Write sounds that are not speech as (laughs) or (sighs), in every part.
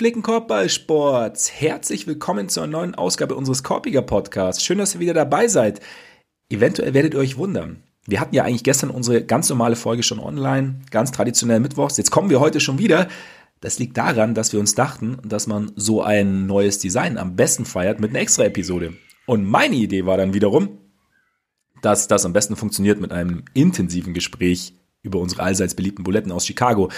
Gepflegten Korbballsports, herzlich willkommen zur neuen Ausgabe unseres Korpiger Podcasts. Schön, dass ihr wieder dabei seid. Eventuell werdet ihr euch wundern. Wir hatten ja eigentlich gestern unsere ganz normale Folge schon online, ganz traditionell mittwochs. Jetzt kommen wir heute schon wieder. Das liegt daran, dass wir uns dachten, dass man so ein neues Design am besten feiert mit einer extra Episode. Und meine Idee war dann wiederum, dass das am besten funktioniert mit einem intensiven Gespräch über unsere allseits beliebten Buletten aus Chicago.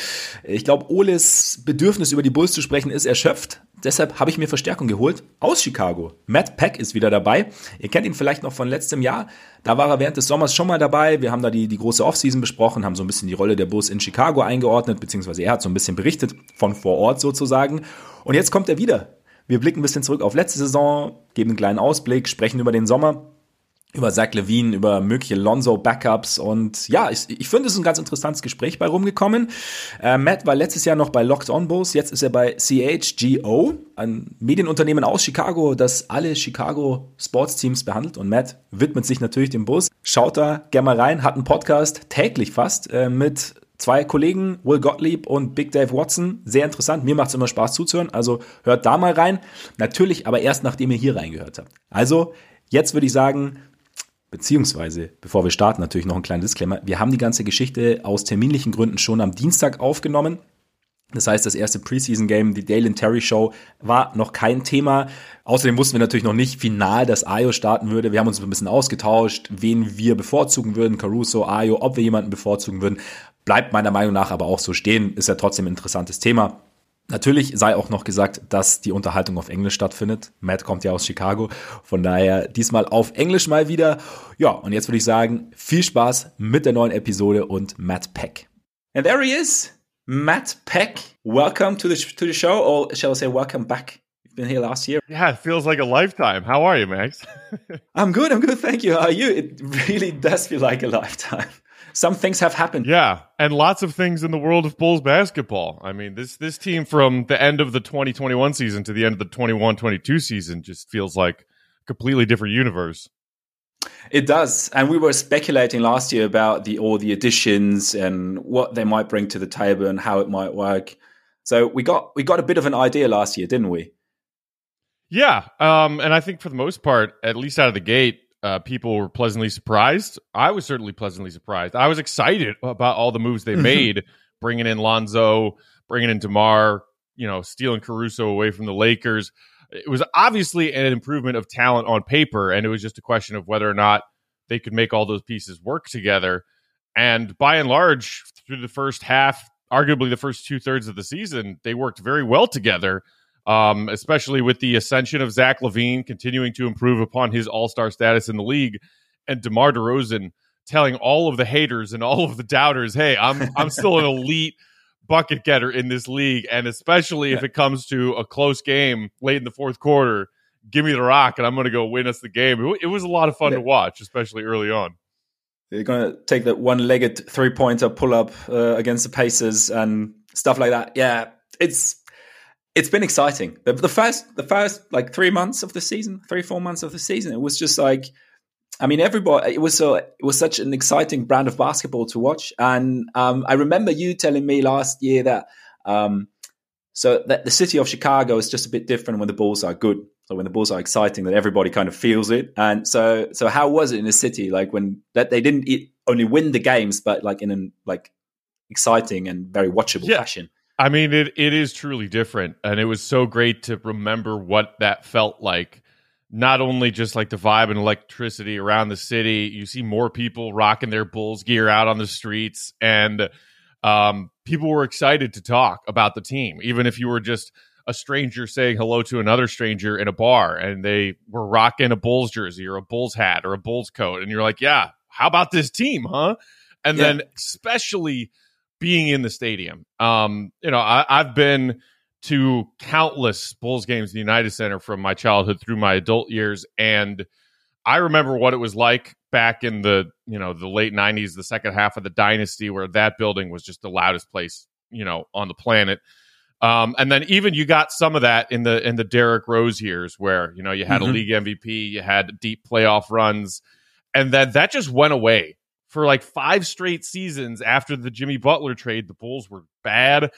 Ich glaube, Oles Bedürfnis über die Bulls zu sprechen ist erschöpft. Deshalb habe ich mir Verstärkung geholt aus Chicago. Matt Peck ist wieder dabei. Ihr kennt ihn vielleicht noch von letztem Jahr. Da war er während des Sommers schon mal dabei. Wir haben da die, die große Offseason besprochen, haben so ein bisschen die Rolle der Bulls in Chicago eingeordnet, beziehungsweise er hat so ein bisschen berichtet von vor Ort sozusagen. Und jetzt kommt er wieder. Wir blicken ein bisschen zurück auf letzte Saison, geben einen kleinen Ausblick, sprechen über den Sommer über Zach Levine, über mögliche Lonzo-Backups und ja, ich, ich finde, es ist ein ganz interessantes Gespräch bei rumgekommen. Äh, Matt war letztes Jahr noch bei Locked On Bulls, jetzt ist er bei CHGO, ein Medienunternehmen aus Chicago, das alle Chicago Sports Teams behandelt und Matt widmet sich natürlich dem Bus. Schaut da gerne mal rein, hat einen Podcast täglich fast äh, mit zwei Kollegen, Will Gottlieb und Big Dave Watson. Sehr interessant. Mir macht es immer Spaß zuzuhören. Also hört da mal rein. Natürlich aber erst, nachdem ihr hier reingehört habt. Also jetzt würde ich sagen, Beziehungsweise, bevor wir starten, natürlich noch ein kleiner Disclaimer. Wir haben die ganze Geschichte aus terminlichen Gründen schon am Dienstag aufgenommen. Das heißt, das erste Preseason-Game, die Dale Terry Show, war noch kein Thema. Außerdem wussten wir natürlich noch nicht final, dass Ayo starten würde. Wir haben uns ein bisschen ausgetauscht, wen wir bevorzugen würden, Caruso, Ayo, ob wir jemanden bevorzugen würden. Bleibt meiner Meinung nach aber auch so stehen, ist ja trotzdem ein interessantes Thema. Natürlich sei auch noch gesagt, dass die Unterhaltung auf Englisch stattfindet. Matt kommt ja aus Chicago, von daher diesmal auf Englisch mal wieder. Ja, und jetzt würde ich sagen, viel Spaß mit der neuen Episode und Matt Peck. And there he is, Matt Peck. Welcome to the to the show, or shall I say, welcome back. You've been here last year. Yeah, it feels like a lifetime. How are you, Max? (laughs) I'm good. I'm good. Thank you. How are you? It really does feel like a lifetime some things have happened. Yeah, and lots of things in the world of Bulls basketball. I mean, this this team from the end of the 2021 season to the end of the 21-22 season just feels like a completely different universe. It does, and we were speculating last year about the all the additions and what they might bring to the table and how it might work. So we got we got a bit of an idea last year, didn't we? Yeah, um, and I think for the most part, at least out of the gate, uh, people were pleasantly surprised. I was certainly pleasantly surprised. I was excited about all the moves they (laughs) made, bringing in Lonzo, bringing in Demar, you know, stealing Caruso away from the Lakers. It was obviously an improvement of talent on paper, and it was just a question of whether or not they could make all those pieces work together. And by and large, through the first half, arguably the first two thirds of the season, they worked very well together um, especially with the ascension of Zach LaVine continuing to improve upon his all star status in the league, and DeMar DeRozan telling all of the haters and all of the doubters, "Hey, I'm I'm still an (laughs) elite bucket getter in this league, and especially if it comes to a close game late in the fourth quarter, give me the rock, and I'm going to go win us the game." It, was a lot of fun yeah. to watch, especially early on. They're going to take that one-legged three-pointer pull-up uh, against the Pacers and stuff like that. Yeah, it's it's been exciting. The, the, first, the first like three months of the season, three four months of the season, it was just like, I mean, everybody. It was so it was such an exciting brand of basketball to watch, and um, I remember you telling me last year that um, so that the city of Chicago is just a bit different when the Bulls are good. So when the Bulls are exciting, that everybody kind of feels it. And so, so how was it in the city? Like when that they didn't only win the games, but like in an like exciting and very watchable yeah. fashion. I mean, it it is truly different, and it was so great to remember what that felt like. Not only just like the vibe and electricity around the city, you see more people rocking their Bulls gear out on the streets, and um, people were excited to talk about the team, even if you were just a stranger saying hello to another stranger in a bar, and they were rocking a Bulls jersey or a Bulls hat or a Bulls coat, and you're like, "Yeah, how about this team, huh?" And yeah. then especially being in the stadium. Um, you know, I, I've been to countless Bulls games in the United Center from my childhood through my adult years, and I remember what it was like back in the you know the late '90s, the second half of the dynasty, where that building was just the loudest place you know on the planet. Um, and then even you got some of that in the in the Derrick Rose years, where you know you had mm-hmm. a league MVP, you had deep playoff runs, and then that just went away for like five straight seasons after the Jimmy Butler trade, the Bulls were bad.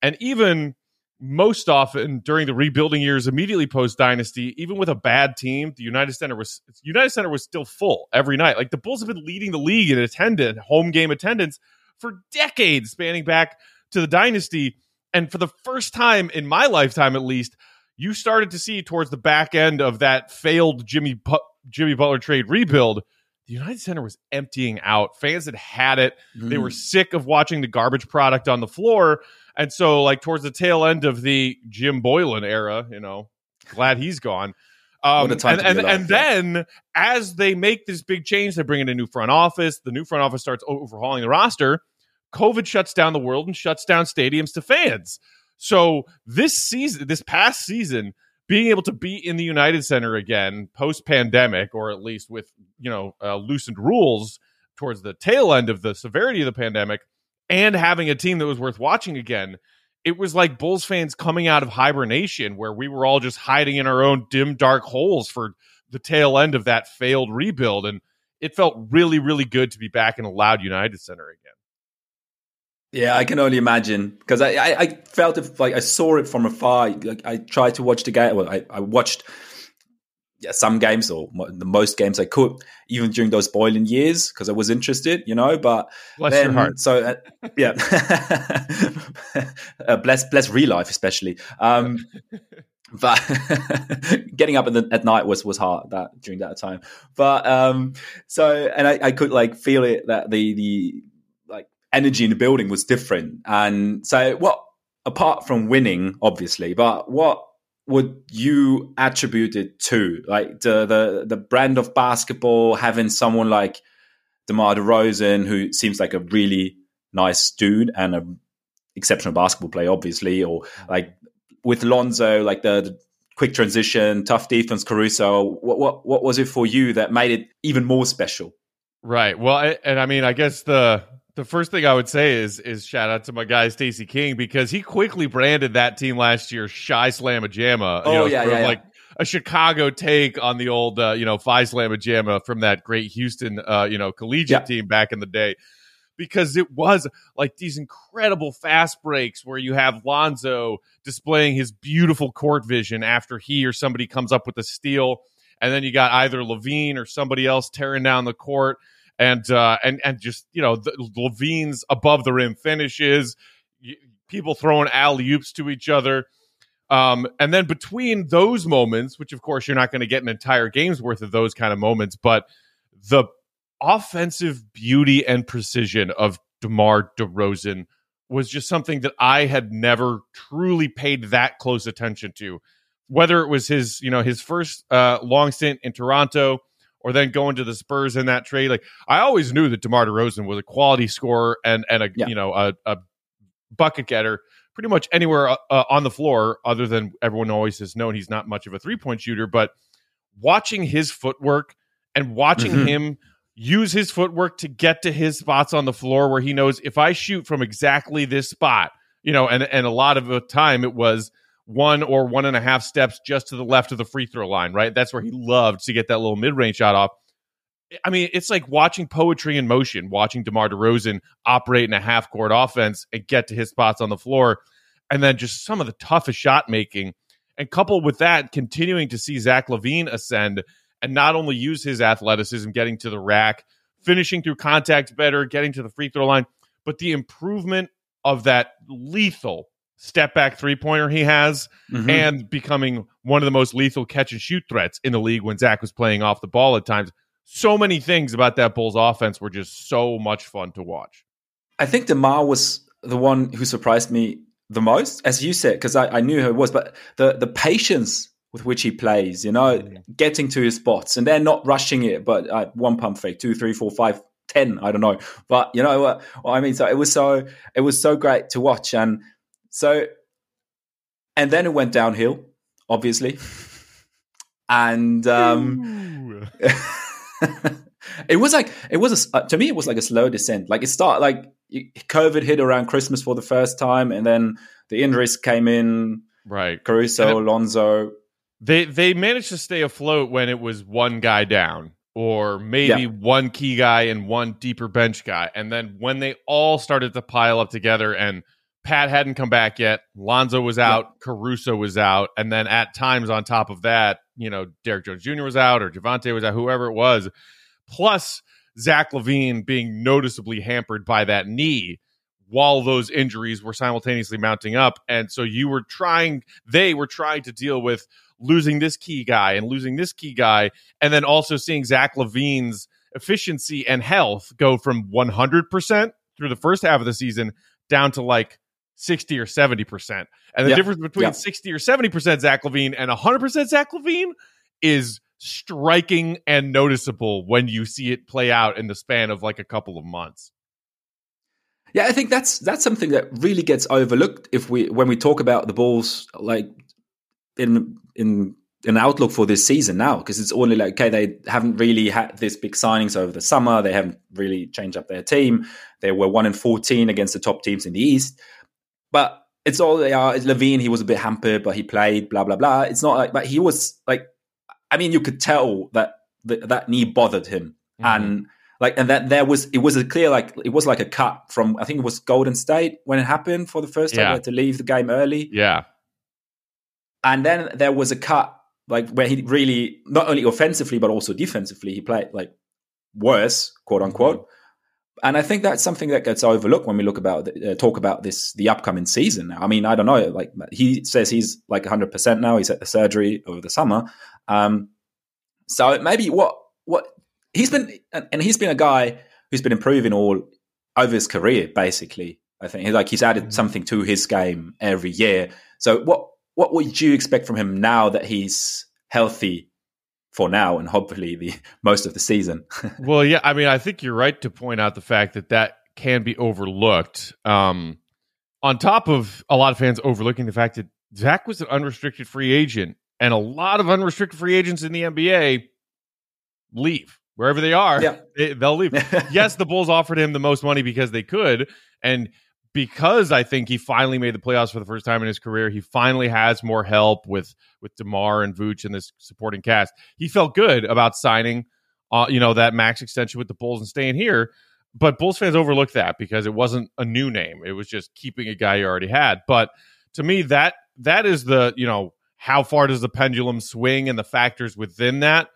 And even most often during the rebuilding years immediately post dynasty, even with a bad team, the United Center was United Center was still full every night. Like the Bulls have been leading the league in attendance, home game attendance for decades, spanning back to the dynasty. And for the first time in my lifetime, at least, you started to see towards the back end of that failed Jimmy Jimmy Butler trade rebuild. The United Center was emptying out. Fans had had it. Mm. They were mm. sick of watching the garbage product on the floor. And so, like, towards the tail end of the Jim Boylen era, you know, glad he's gone. Um, and and, and, and then as they make this big change, they bring in a new front office. The new front office starts overhauling the roster. COVID shuts down the world and shuts down stadiums to fans. So this season, this past season, being able to be in the United Center again post pandemic, or at least with you know uh, loosened rules towards the tail end of the severity of the pandemic, and having a team that was worth watching again, it was like Bulls fans coming out of hibernation, where we were all just hiding in our own dim, dark holes for the tail end of that failed rebuild, and it felt really, really good to be back in a loud United Center again. Yeah, I can only imagine because I, I, I, felt it like I saw it from afar. Like I tried to watch the game. Well, I, I watched yeah, some games or the most games I could, even during those Boylen years, because I was interested, you know. But bless then, your heart. So uh, yeah, (laughs) uh, bless bless real life especially. Um, but (laughs) getting up the, at night was was hard that during that time. But um, so and I, I could like feel it that the the energy in the building was different. And so, what apart from winning, obviously, but what would you attribute it to? Like the the the brand of basketball, having someone like DeMar DeRozan, who seems like a really nice dude and a exceptional basketball player, obviously, or like with Lonzo, like the, the quick transition, tough defense, Caruso. What what what was it for you that made it even more special? Right. Well, I, and I mean, I guess the the first thing I would say is is shout out to my guy Stacy King because he quickly branded that team last year Chi Slamma Jamma. Oh know, yeah, yeah, like a Chicago take on the old uh, you know Phi Slamma Jamma from that great Houston uh, you know collegiate yeah. team back in the day. Because it was like these incredible fast breaks where you have Lonzo displaying his beautiful court vision after he or somebody comes up with a steal, and then you got either LaVine or somebody else tearing down the court and uh, and and just you know the, LaVine's above the rim finishes, people throwing alley oops to each other. Um, and then between those moments, which of course you're not going to get an entire game's worth of those kind of moments, but the offensive beauty and precision of DeMar DeRozan was just something that I had never truly paid that close attention to. Whether it was his, you know, his first uh, long stint in Toronto, or then going to the Spurs in that trade. Like I always knew that DeMar DeRozan was a quality scorer and and a yeah. you know a, a, bucket getter pretty much anywhere uh, uh, on the floor, other than everyone always has known he's not much of a three point shooter. But watching his footwork and watching mm-hmm. him use his footwork to get to his spots on the floor where he knows if I shoot from exactly this spot, you know, and and a lot of the time it was one or one and a half steps just to the left of the free throw line, right? That's where he loved to get that little mid range shot off. I mean, it's like watching poetry in motion, watching DeMar DeRozan operate in a half court offense and get to his spots on the floor. And then just some of the toughest shot making. And coupled with that, continuing to see Zach LaVine ascend and not only use his athleticism, getting to the rack, finishing through contact better, getting to the free throw line, but the improvement of that lethal step back three pointer he has mm-hmm. and becoming one of the most lethal catch and shoot threats in the league when Zach was playing off the ball at times. So many things about that Bulls offense were just so much fun to watch. I think DeMar was the one who surprised me the most, as you said, because I, I, knew who it was, but the, the patience with which he plays, you know, mm-hmm. getting to his spots and then not rushing it, but uh, one pump fake, two, three, four, five, ten, I don't know. But you know what, what I mean? So it was so, it was so great to watch. And so, and then it went downhill, obviously. (laughs) And um, (laughs) it was like, it was, a, uh, to me, it was like a slow descent. Like it started, like COVID hit around Christmas for the first time, and then the injuries came in. Right. Caruso, Alonzo. They, they managed to stay afloat when it was one guy down or maybe yeah. one key guy and one deeper bench guy. And then when they all started to pile up together and Pat hadn't come back yet. Lonzo was out. Yeah. Caruso was out. And then at times on top of that, you know, Derrick Jones Jr. was out or Javonte was out, whoever it was. Plus Zach LaVine being noticeably hampered by that knee while those injuries were simultaneously mounting up. And so you were trying, they were trying to deal with losing this key guy and losing this key guy. And then also seeing Zach LaVine's efficiency and health go from 100% through the first half of the season down to like 60 or 70%. And the yep. difference between yep. 60 or 70% Zach LaVine and 100% Zach LaVine is striking and noticeable when you see it play out in the span of like a couple of months. Yeah, I think that's that's something that really gets overlooked if we when we talk about the Bulls like in in an outlook for this season now because it's only like okay they haven't really had this big signings over the summer they haven't really changed up their team they were 1 in 14 against the top teams in the east but it's all they are LaVine he was a bit hampered but he played blah blah blah it's not like but he was like I mean you could tell that the, that knee bothered him mm-hmm. and like and that there was it was a clear like it was like a cut from I think it was Golden State when it happened for the first time yeah. to leave the game early yeah and then there was a cut like where he really not only offensively but also defensively he played like worse, quote unquote. Mm-hmm. And I think that's something that gets overlooked when we look about uh, talk about this the upcoming season. Now, I mean, I don't know. Like he says, he's like 100 percent now. He's at the surgery over the summer. Um, so maybe what what he's been and he's been a guy who's been improving all over his career. Basically, I think like he's added mm-hmm. something to his game every year. So what what would you expect from him now that he's healthy for now and hopefully the (laughs) most of the season? (laughs) well, yeah, I mean, I think you're right to point out the fact that that can be overlooked. Um, on top of a lot of fans overlooking the fact that Zach was an unrestricted free agent, and a lot of unrestricted free agents in the NBA leave wherever they are. Yeah. They, will leave. (laughs) yes, the Bulls offered him the most money because they could, and because I think he finally made the playoffs for the first time in his career. He finally has more help with with Demar and Vooch and this supporting cast. He felt good about signing, uh, you know, that max extension with the Bulls and staying here. But Bulls fans overlooked that because it wasn't a new name; it was just keeping a guy you already had. But to me, that that is the you know how far does the pendulum swing and the factors within that.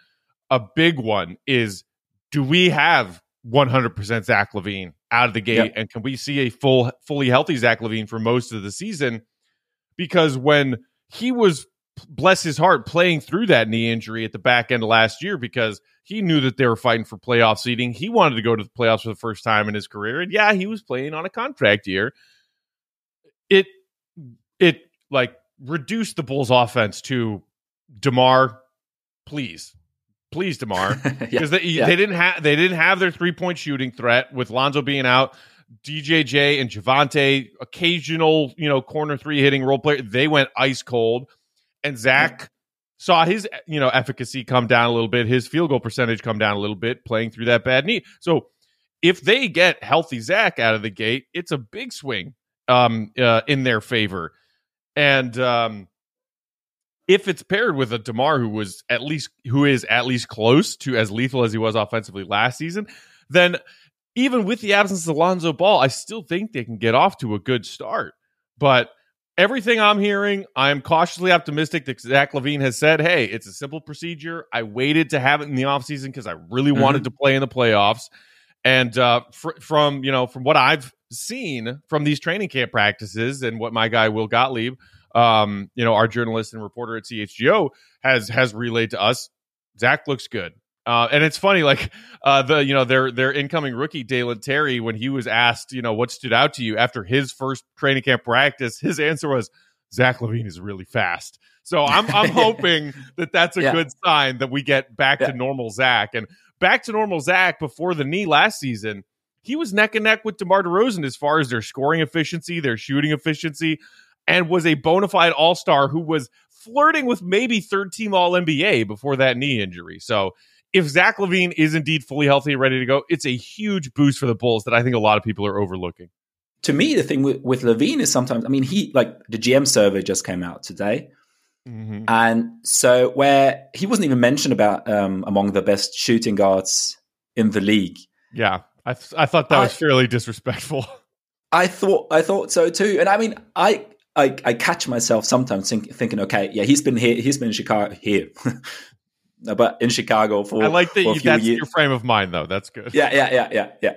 A big one is do we have 100% Zach LaVine out of the gate? Yep. And can we see a full, fully healthy Zach LaVine for most of the season? Because when he was, bless his heart, playing through that knee injury at the back end of last year, because he knew that they were fighting for playoff seeding. He wanted to go to the playoffs for the first time in his career. And yeah, he was playing on a contract year. It, it like reduced the Bulls offense to DeMar, please please, Demar, (laughs) because yeah, they, yeah. they didn't have they didn't have their three point shooting threat with Lonzo being out. DJJ and Javonte, occasional you know corner three hitting role player, they went ice cold, and Zach. Yeah. Saw his, you know, efficacy come down a little bit, his field goal percentage come down a little bit, playing through that bad knee. So, if they get healthy Zach out of the gate, it's a big swing um, uh, in their favor. And um, if it's paired with a Demar who was at least who is at least close to as lethal as he was offensively last season, then even with the absence of Alonzo Ball, I still think they can get off to a good start. But everything I'm hearing, I'm cautiously optimistic that Zach LaVine has said, hey, it's a simple procedure. I waited to have it in the offseason because I really mm-hmm. wanted to play in the playoffs. And uh, fr- from you know from what I've seen from these training camp practices and what my guy Will Gottlieb um, you know, our journalist and reporter at CHGO has has relayed to us. Zach looks good. Uh, and it's funny, like uh, the you know their their incoming rookie Dalen Terry, when he was asked, you know, what stood out to you after his first training camp practice, his answer was Zach LaVine is really fast. So I'm I'm (laughs) hoping that that's a yeah. good sign that we get back yeah. to normal Zach and back to normal Zach before the knee last season. He was neck and neck with DeMar DeRozan as far as their scoring efficiency, their shooting efficiency and was a bona fide all star who was flirting with maybe third team all NBA before that knee injury. So if Zach LaVine is indeed fully healthy and ready to go, it's a huge boost for the Bulls that I think a lot of people are overlooking. To me, the thing with, with LaVine is sometimes, I mean, he like the GM survey just came out today. Mm-hmm. And so, where he wasn't even mentioned about um, among the best shooting guards in the league. Yeah, I, th- I thought that I, was fairly disrespectful. I thought I thought so too, and I mean, I I, I catch myself sometimes think, thinking, okay, yeah, he's been here, he's been in Chicago here, (laughs) but in Chicago for I like that you, that's years. your frame of mind, though. That's good. Yeah, yeah, yeah, yeah, yeah.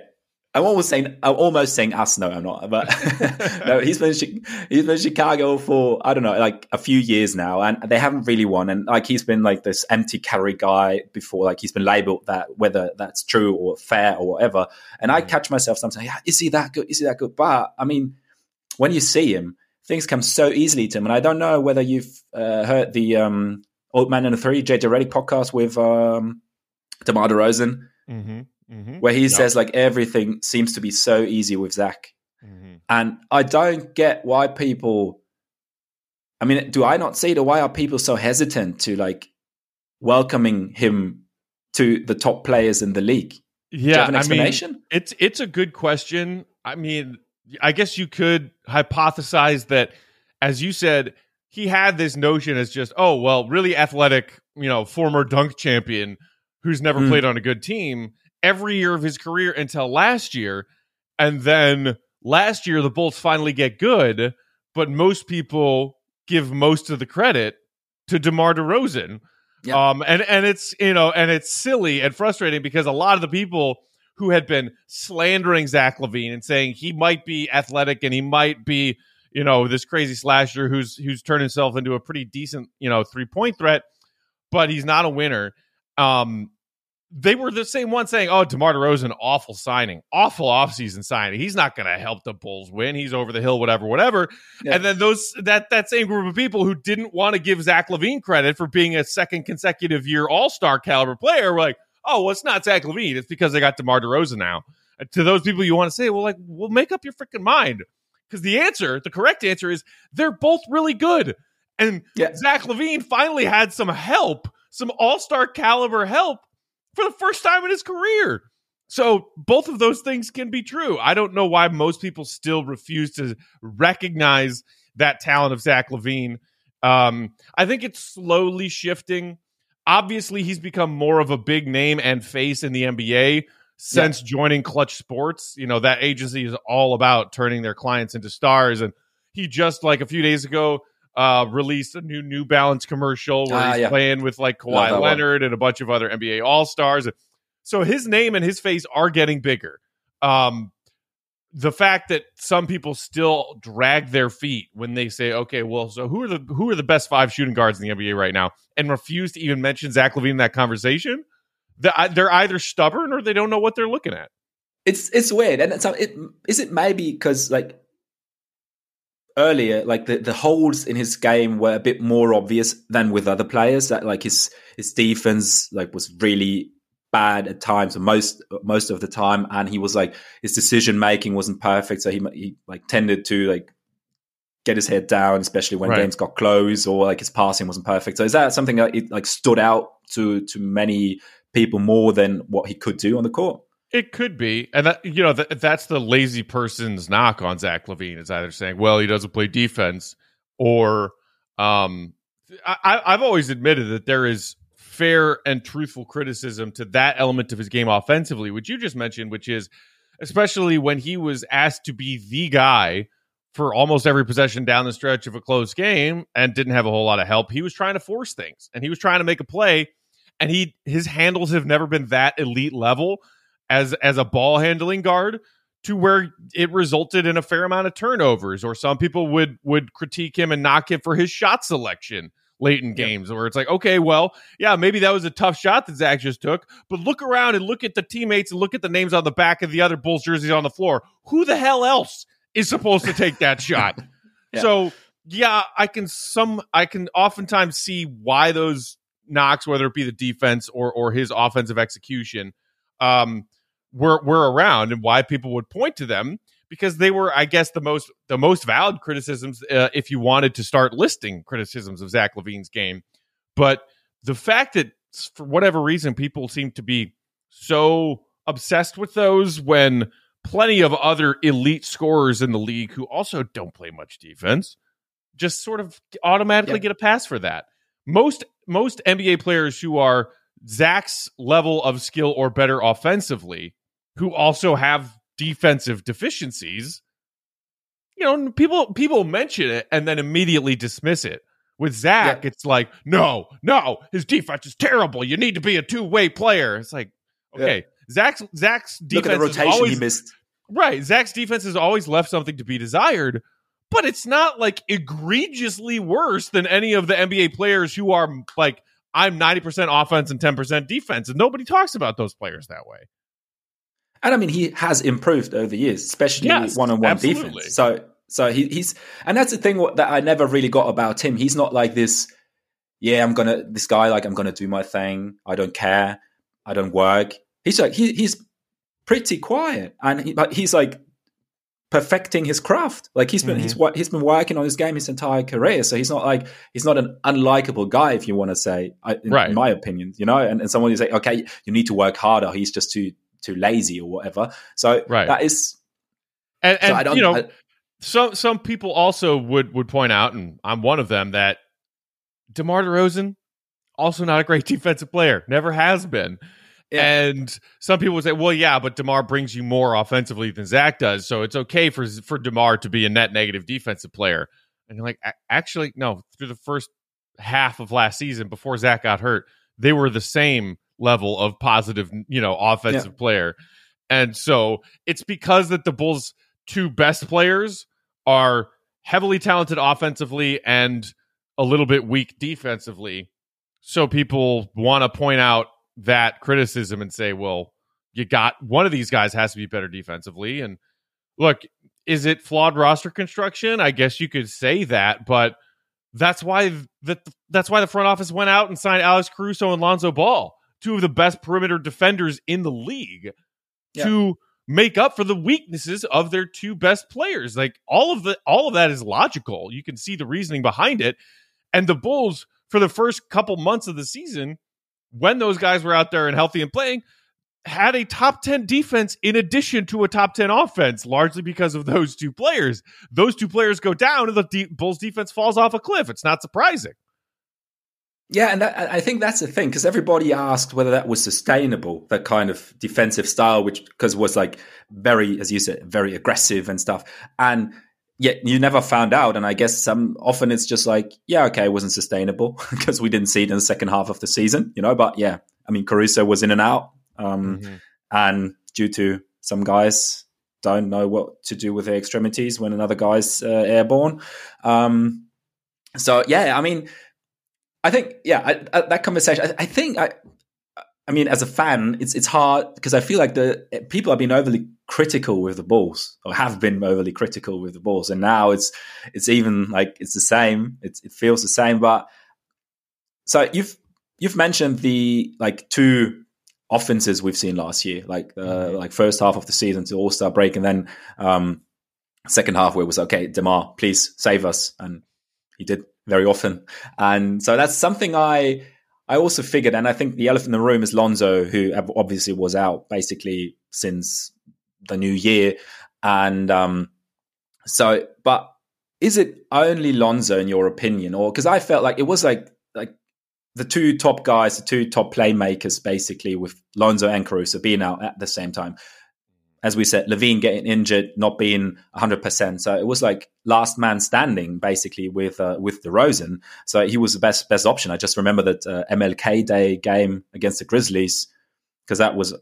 I'm almost saying I'm almost saying us. No, I'm not. But (laughs) no, he's been in he's been in Chicago for I don't know, like a few years now, and they haven't really won. And like he's been like this empty calorie guy before. Like he's been labeled that, whether that's true or fair or whatever. And I Mhm. catch myself sometimes. Yeah, is he that good? Is he that good? But I mean, when you see him, things come so easily to him. And I don't know whether you've uh, heard the um, Old Man and the Three JJ Redick podcast with um, DeMar DeRozan Mm-hmm. Mm-hmm. where he Yeah. says like everything seems to be so easy with Zach. Mm-hmm. And I don't get why people I mean, do I not see it or why are people so hesitant to like welcoming him to the top players in the league? Do you Yeah, have an I mean. It's it's a good question. I mean, I guess you could hypothesize that, as you said, he had this notion as just, oh well, really athletic, you know, former dunk champion who's never Hmm. played on a good team every year of his career until last year, and then last year the Bulls finally get good, but most people give most of the credit to DeMar DeRozan. Yeah. Um, and and it's you know, and it's silly and frustrating because a lot of the people who had been slandering Zach LaVine and saying he might be athletic and he might be, you know, this crazy slasher who's who's turned himself into a pretty decent, you know, three point threat, but he's not a winner. Um, they were the same one saying, "Oh, Demar Derozan, awful signing, awful offseason signing. He's not going to help the Bulls win. He's over the hill, whatever, whatever." Yeah. And then those that that same group of people who didn't want to give Zach LaVine credit for being a second consecutive year All Star caliber player were like, "Oh, well, it's not Zach LaVine. It's because they got Demar Derozan now." To those people, you want to say, "Well, like, well, make up your freaking mind," because the answer, the correct answer, is they're both really good. And Yeah. Zach LaVine finally had some help, some All Star caliber help for the first time in his career. So both of those things can be true. I don't know why most people still refuse to recognize that talent of Zach LaVine. Um, I think it's slowly shifting. Obviously, he's become more of a big name and face in the NBA since joining Clutch Sports. You know, that agency is all about turning their clients into stars. And he just like a few days ago uh released a new New Balance commercial where Ah, he's yeah. playing with like Kawhi one. Leonard and a bunch of other NBA All Stars. So his name and his face are getting bigger. Um, the fact that some people still drag their feet when they say, "Okay, well, so who are the who are the best five shooting guards in the NBA right now?" and refuse to even mention Zach LaVine in that conversation, uh, they're either stubborn or they don't know what they're looking at. It's it's weird, and it's, it is it maybe because like earlier, like the, the holes in his game were a bit more obvious than with other players. That like his his defense like was really bad at times, most most of the time, and he was like his decision making wasn't perfect, so he he like tended to like get his head down, especially when Right. games got close, or like his passing wasn't perfect. So is that something that it like stood out to to many people more than what he could do on the court? It could be, and that you know that, that's the lazy person's knock on Zach LaVine is either saying, "Well, he doesn't play defense," or um, I, I- I've always admitted that there is fair and truthful criticism to that element of his game offensively, which you just mentioned, which is especially when he was asked to be the guy for almost every possession down the stretch of a close game and didn't have a whole lot of help. He was trying to force things and he was trying to make a play, and he his handles have never been that elite level as as a ball handling guard to where it resulted in a fair amount of turnovers or some people would would critique him and knock him for his shot selection late in games where it's like okay well yeah maybe that was a tough shot that Zach just took but look around and look at the teammates and look at the names on the back of the other Bulls jerseys on the floor. Who the hell else is supposed to take that shot? (laughs) Yeah. so yeah I can some I can oftentimes see why those knocks whether it be the defense or or his offensive execution um were were around and why people would point to them because they were I guess the most the most valid criticisms uh, if you wanted to start listing criticisms of Zach LaVine's game but the fact that for whatever reason people seem to be so obsessed with those when plenty of other elite scorers in the league who also don't play much defense just sort of automatically Yeah. get a pass for that most most NBA players who are Zach's level of skill or better offensively, who also have defensive deficiencies, you know, people people mention it and then immediately dismiss it. With Zach, yeah. it's like, no, no, his defense is terrible. You need to be a two way player. It's like, okay, yeah. Zach's Zach's defense Look at the rotation always, he missed. Right, Zach's defense has always left something to be desired, but it's not like egregiously worse than any of the NBA players who are like, I'm ninety percent offense and ten percent defense, and nobody talks about those players that way. And I mean, he has improved over the years, especially one on one defense. So so he, he's, and that's the thing that I never really got about him. He's not like this. Yeah, I'm gonna this guy like I'm gonna do my thing. I don't care. I don't work. He's like he, he's pretty quiet, and he, but he's like perfecting his craft. Like he's been mm-hmm. he's he's been working on his game his entire career. So he's not like he's not an unlikable guy, if you want to say, in, right. in my opinion. You know, and, and someone you say, okay, you need to work harder. He's just too too lazy or whatever. So right. that is. And, and so I don't, you know, I, some some people also would would point out, and I'm one of them, that DeMar DeRozan also not a great (laughs) defensive player, never has been. Yeah. And some people would say, well, yeah, but DeMar brings you more offensively than Zach does, so it's okay for for DeMar to be a net negative defensive player. And you're like, actually, no. Through the first half of last season, before Zach got hurt, they were the same level of positive, you know, offensive yeah. player. And so it's because that the Bulls' two best players are heavily talented offensively and a little bit weak defensively. So people want to point out that criticism and say, well, you got one of these guys has to be better defensively. And look, is it flawed roster construction? I guess you could say that, but that's why that that's why the front office went out and signed Alex Caruso and Lonzo Ball, two of the best perimeter defenders in the league, yeah. to make up for the weaknesses of their two best players. Like all of the all of that is logical. You can see the reasoning behind it. And the Bulls for the first couple months of the season, when those guys were out there and healthy and playing, had a top 10 defense in addition to a top 10 offense, largely because of (laughs) those two players. Those two players go down and the de- Bulls defense falls off a cliff. It's not surprising. Yeah, and that, I think that's the thing because everybody asked whether that was sustainable, that kind of defensive style, which because was like very, as you said, very aggressive and stuff. And yet you never found out. And I guess some often it's just like, yeah, okay, it wasn't sustainable (laughs) because we didn't see it in the second half of the season, you know. But yeah, I mean, Caruso was in and out, um, mm-hmm. and due to some guys don't know what to do with their extremities when another guy's uh, airborne. Um, so yeah, I mean I think, yeah, I, I, that conversation. I, I, think, I, I mean, as a fan, it's it's hard because I feel like the people have been overly critical with the Bulls, or have been overly critical with the Bulls, and now it's it's even like it's the same. It's, it feels the same, but so you've you've mentioned the like two offenses we've seen last year, like uh, mm-hmm. like first half of the season to All Star break, and then um, second half where it was okay, Demar, please save us, and he did very often. And so that's something I I also figured, and I think the elephant in the room is Lonzo, who obviously was out basically since the new year. And um, so, but is it only Lonzo in your opinion, or because I felt like it was like like the two top guys, the two top playmakers, basically with Lonzo and Caruso being out at the same time as we said, LaVine getting injured, not being 100%. So it was like last man standing, basically, with uh, with DeRozan. So he was the best best option. I just remember that uh, MLK Day game against the Grizzlies, because that was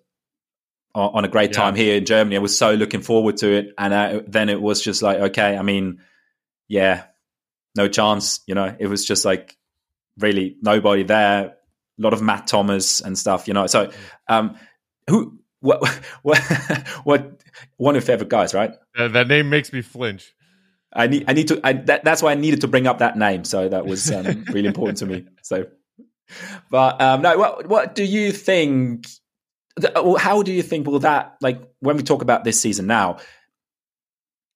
on a great time here in Germany. I was so looking forward to it. And uh, then it was just like, okay, I mean, yeah, no chance. You know, it was just like really nobody there. A lot of Matt Thomas and stuff, you know. So, um, who what (laughs) what what one of your favorite guys, right? Uh, that name makes me flinch. I need I need to. I, that, that's why I needed to bring up that name. So that was um, really important to me. So, but um, no, what what do you think? How do you think will that like when we talk about this season now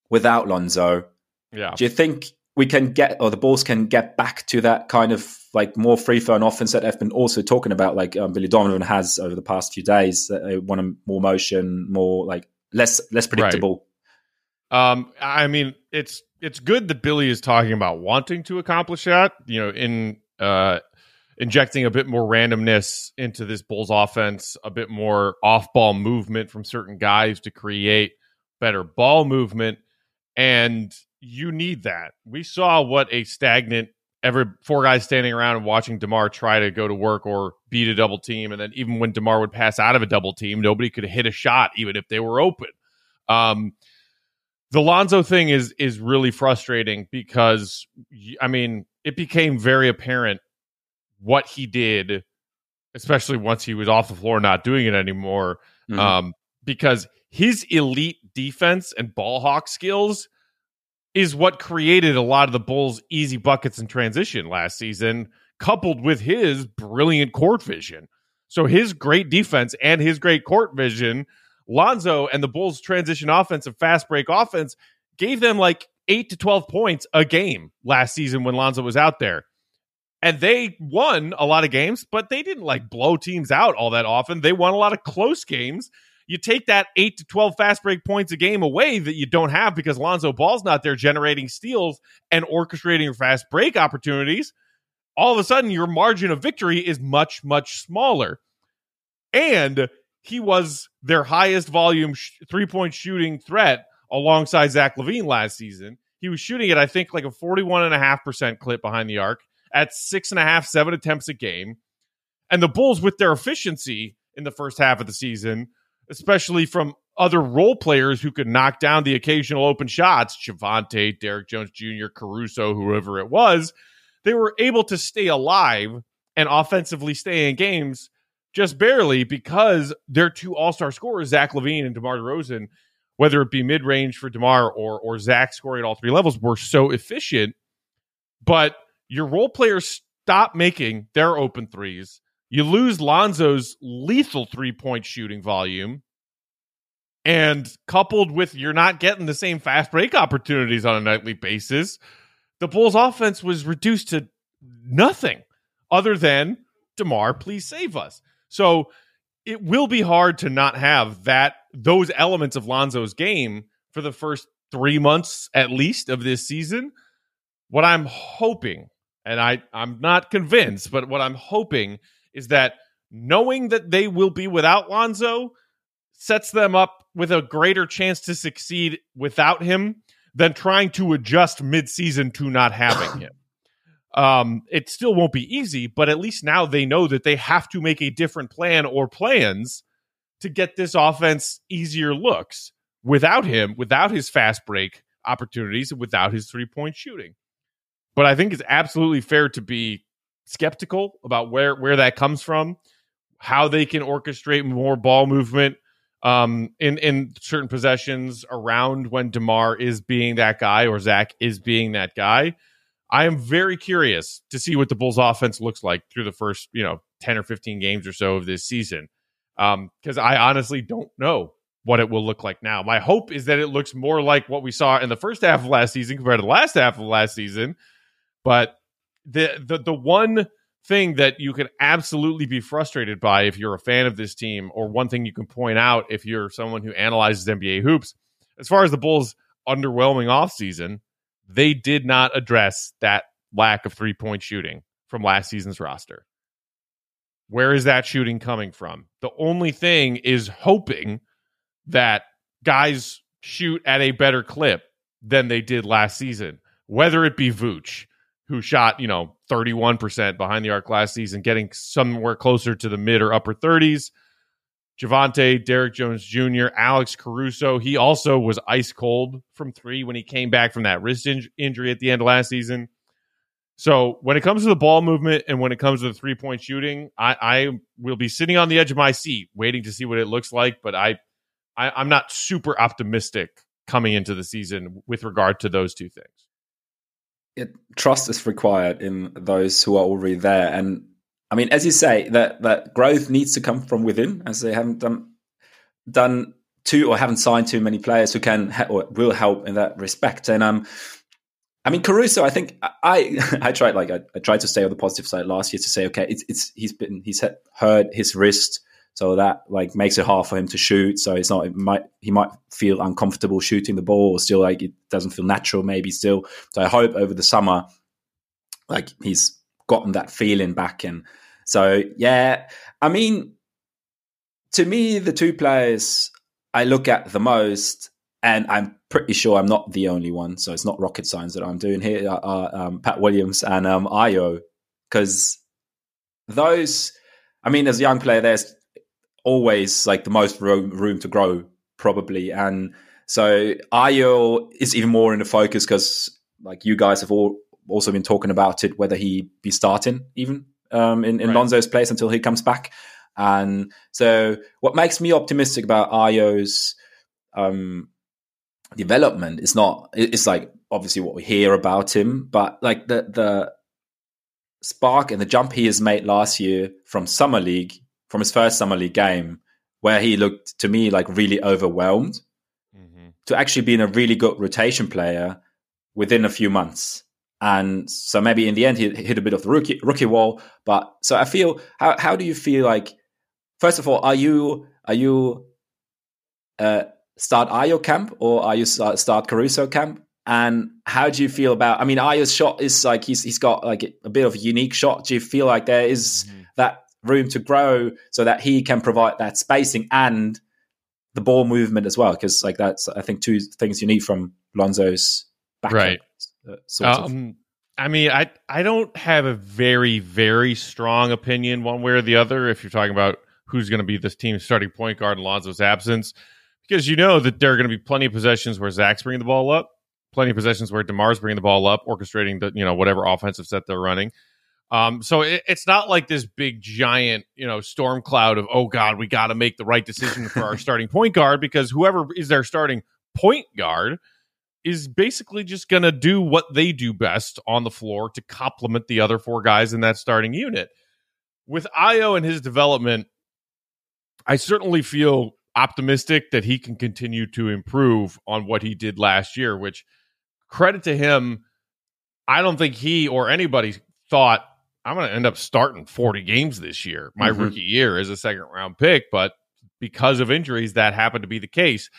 without Lonzo? Yeah, do you think we can get or the Bulls can get back to that kind of like more free flowing offense that I've been also talking about, like um, Billy Donovan has over the past few days. That they want more motion, more like less less predictable. Right. Um, I mean, it's it's good that Billy is talking about wanting to accomplish that. You know, in uh, injecting a bit more randomness into this Bulls offense, a bit more off ball movement from certain guys to create better ball movement, and you need that. We saw what a stagnant every four guys standing around and watching DeMar try to go to work or beat a double team. And then even when DeMar would pass out of a double team, nobody could hit a shot, even if they were open. Um, the Lonzo thing is is really frustrating because I mean it became very apparent what he did, especially once he was off the floor, not doing it anymore. Mm-hmm. Um, because his elite defense and ball hawk skills is what created a lot of the Bulls' easy buckets in transition last season, coupled with his brilliant court vision. So his great defense and his great court vision, Lonzo and the Bulls' transition offense and fast break offense gave them like eight to 12 points a game last season when Lonzo was out there. And they won a lot of games, but they didn't like blow teams out all that often. They won a lot of close games you take that eight to 12 fast break points a game away that you don't have because Lonzo Ball's not there generating steals and orchestrating your fast break opportunities. All of a sudden, your margin of victory is much, much smaller. And he was their highest volume sh- three point shooting threat alongside Zach LaVine last season. He was shooting at, I think, like a 41.5% clip behind the arc at six and a half, seven attempts a game. And the Bulls, with their efficiency in the first half of the season, especially from other role players who could knock down the occasional open shots, Javonte, Derrick Jones Jr., Caruso, whoever it was, they were able to stay alive and offensively stay in games just barely because their two all-star scorers, Zach LaVine and DeMar DeRozan, whether it be mid-range for DeMar or or Zach scoring at all three levels, were so efficient. But your role players stop making their open threes you lose Lonzo's lethal three point shooting volume. And coupled with you're not getting the same fast break opportunities on a nightly basis, the Bulls offense was reduced to nothing other than DeMar, please save us. So it will be hard to not have that those elements of Lonzo's game for the first three months at least of this season. What I'm hoping, and I, I'm not convinced, but what I'm hoping is that knowing that they will be without Lonzo sets them up with a greater chance to succeed without him than trying to adjust midseason to not having him. (coughs) Um, it still won't be easy, but at least now they know that they have to make a different plan or plans to get this offense easier looks without him, without his fast break opportunities, without his three point shooting. But I think it's absolutely fair to be skeptical about where where that comes from, how they can orchestrate more ball movement um, in in certain possessions around when Demar is being that guy or Zach is being that guy. I am very curious to see what the Bulls' offense looks like through the first you know ten or fifteen games or so of this season, Um, because um, I honestly don't know what it will look like now. My hope is that it looks more like what we saw in the first half of last season compared to the last half of last season. But the the the one thing that you can absolutely be frustrated by if you're a fan of this team, or one thing you can point out if you're someone who analyzes NBA hoops, as far as the Bulls' underwhelming offseason, they did not address that lack of three point shooting from last season's roster. Where is that shooting coming from? The only thing is hoping that guys shoot at a better clip than they did last season, whether it be Vooch, who shot, you know, 31% behind the arc last season, getting somewhere closer to the mid or upper 30s. Javonte, Derrick Jones Jr., Alex Caruso. He also was ice cold from three when he came back from that wrist in- injury at the end of last season. So when it comes to the ball movement and when it comes to the three point shooting, I, I will be sitting on the edge of my seat waiting to see what it looks like. But I, I I'm not super optimistic coming into the season with regard to those two things it, trust is required in those who are already there. And I mean, as you say, that that growth needs to come from within, as they haven't done done too or haven't signed too many players who can or will help in that respect. And um, I mean, Caruso, I think I (laughs) I tried like I, I, tried to stay on the positive side last year to say, okay, it's it's he's been he's hurt his wrist so that like makes it hard for him to shoot. So it's not it might he might feel uncomfortable shooting the ball, or still like it doesn't feel natural. Maybe still. So I hope over the summer, like he's gotten that feeling back. And so yeah, I mean, to me, the two players I look at the most and I'm pretty sure I'm not the only one, so it's not rocket science that I'm doing here. Uh, um, Pat Williams and um, Ayo, because those, I mean, as a young player, there's always like the most room, room to grow, probably, and so Ayo is even more in the focus because, like, you guys have all also been talking about it, whether he be starting even um, in, in right. Lonzo's place until he comes back. And so, what makes me optimistic about Ayo's um, development is not it's like obviously what we hear about him, but like the the spark and the jump he has made last year from summer league, from his first summer league game, where he looked to me like really overwhelmed, mm-hmm. to actually being a really good rotation player within a few months. And so maybe in the end he hit a bit of the rookie rookie wall. But so I feel how how do you feel like first of all, are you are you uh, start Ayo camp or are you start, Caruso camp? And how do you feel about? I mean, Ayo's shot is like he's he's got like a bit of a unique shot. Do you feel like there is mm-hmm. that room to grow so that he can provide that spacing and the ball movement as well? Because like that's I think two things you need from Lonzo's back right. Uh, um, I mean, I I don't have a very very strong opinion one way or the other. If you're talking about who's going to be this team's starting point guard in Lonzo's absence, because you know that there are going to be plenty of possessions where Zach's bringing the ball up, plenty of possessions where DeMar's bringing the ball up, orchestrating the you know whatever offensive set they're running. Um, so it, it's not like this big giant you know storm cloud of oh god we got to make the right decision for our (laughs) starting point guard because whoever is their starting point guard is basically just going to do what they do best on the floor to complement the other four guys in that starting unit. With Ayo and his development, I certainly feel optimistic that he can continue to improve on what he did last year, which credit to him. I don't think he or anybody thought I'm going to end up starting 40 games this year, my mm-hmm. rookie year as a second round pick, but because of injuries, that happened to be the case.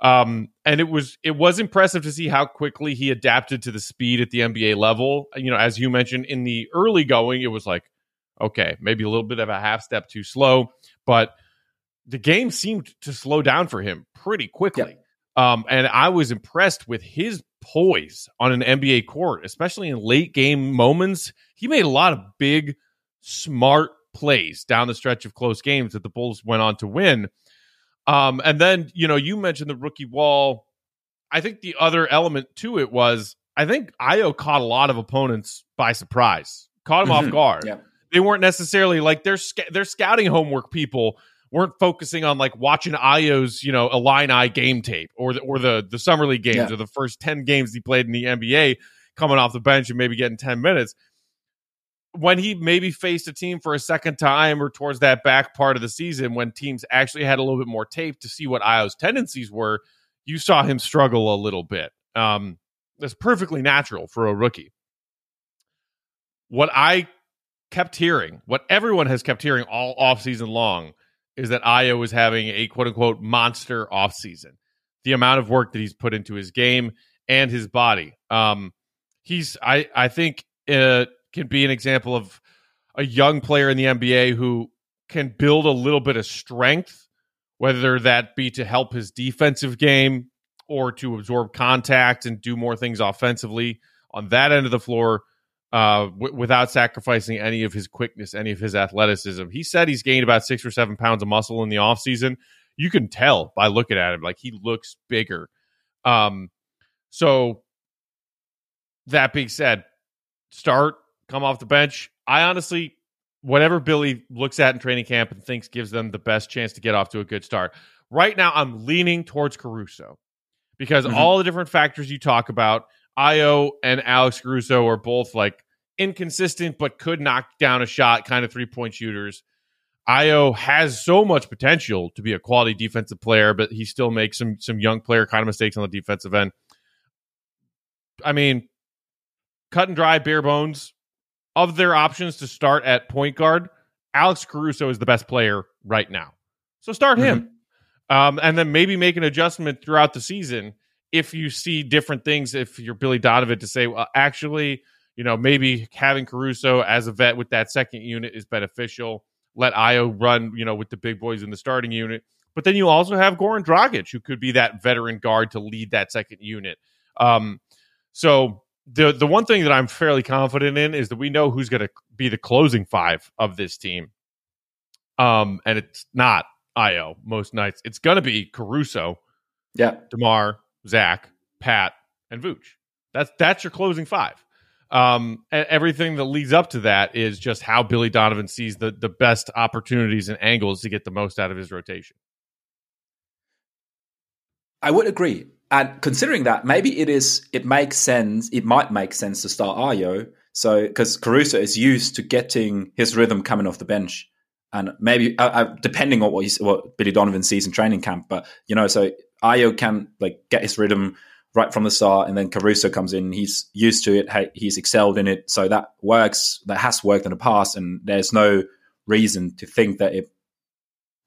Um, and it was it was impressive to see how quickly he adapted to the speed at the NBA level. You know, as you mentioned in the early going, it was like, okay, maybe a little bit of a half step too slow, but the game seemed to slow down for him pretty quickly. Um, and I was impressed with his poise on an NBA court, especially in late game moments. He made a lot of big, smart plays down the stretch of close games that the Bulls went on to win. Um, and then, you know, you mentioned the rookie wall. I think the other element to it was I think Ayo caught a lot of opponents by surprise, caught them mm-hmm. off guard. Yeah. They weren't necessarily like they're they're scouting homework people weren't focusing on like watching Ayo's, you know, Illini game tape or the, or the the summer league games yeah. or the first 10 games he played in the NBA coming off the bench and maybe getting 10 minutes. When he maybe faced a team for a second time or towards that back part of the season when teams actually had a little bit more tape to see what Ayo's tendencies were, you saw him struggle a little bit. Um, that's perfectly natural for a rookie. What I kept hearing, what everyone has kept hearing all off season long, is that Ayo is having a quote unquote monster offseason. The amount of work that he's put into his game and his body. Um, he's I I think it can be an example of a young player in the NBA who can build a little bit of strength, whether that be to help his defensive game or to absorb contact and do more things offensively on that end of the floor uh, w- without sacrificing any of his quickness, any of his athleticism. He said he's gained about six or seven pounds of muscle in the offseason. You can tell by looking at him, like he looks bigger. Um, so that being said, start, come off the bench. I honestly, whatever Billy looks at in training camp and thinks gives them the best chance to get off to a good start. Right now, I'm leaning towards Caruso because mm-hmm. all the different factors you talk about Ayo and Alex Caruso are both like inconsistent, but could knock down a shot, kind of three point shooters. Ayo has so much potential to be a quality defensive player, but he still makes some some young player kind of mistakes on the defensive end. I mean, cut and dry, bare bones. Of their options to start at point guard, Alex Caruso is the best player right now. So start mm-hmm. him. Um, and then maybe make an adjustment throughout the season if you see different things, if you're Billy Donovan to say, well, actually, you know, maybe having Caruso as a vet with that second unit is beneficial. Let Ayo run, you know, with the big boys in the starting unit. But then you also have Goran Dragic, who could be that veteran guard to lead that second unit. Um, so the the one thing that I'm fairly confident in is that we know who's going to be the closing five of this team. Um, and it's not Ayo most nights. It's going to be Caruso, yeah, DeMar, Zach, Pat, and Vooch. That's that's your closing five. Um, everything that leads up to that is just how Billy Donovan sees the the best opportunities and angles to get the most out of his rotation. I would agree. And considering that, maybe it is, it makes sense. It might make sense to start Ayo. So, because Caruso is used to getting his rhythm coming off the bench, and maybe uh, uh, depending on what what Billy Donovan sees in training camp, but you know, so Ayo can like get his rhythm right from the start, and then Caruso comes in. He's used to it. He's excelled in it, so that works. That has worked in the past, and there's no reason to think that it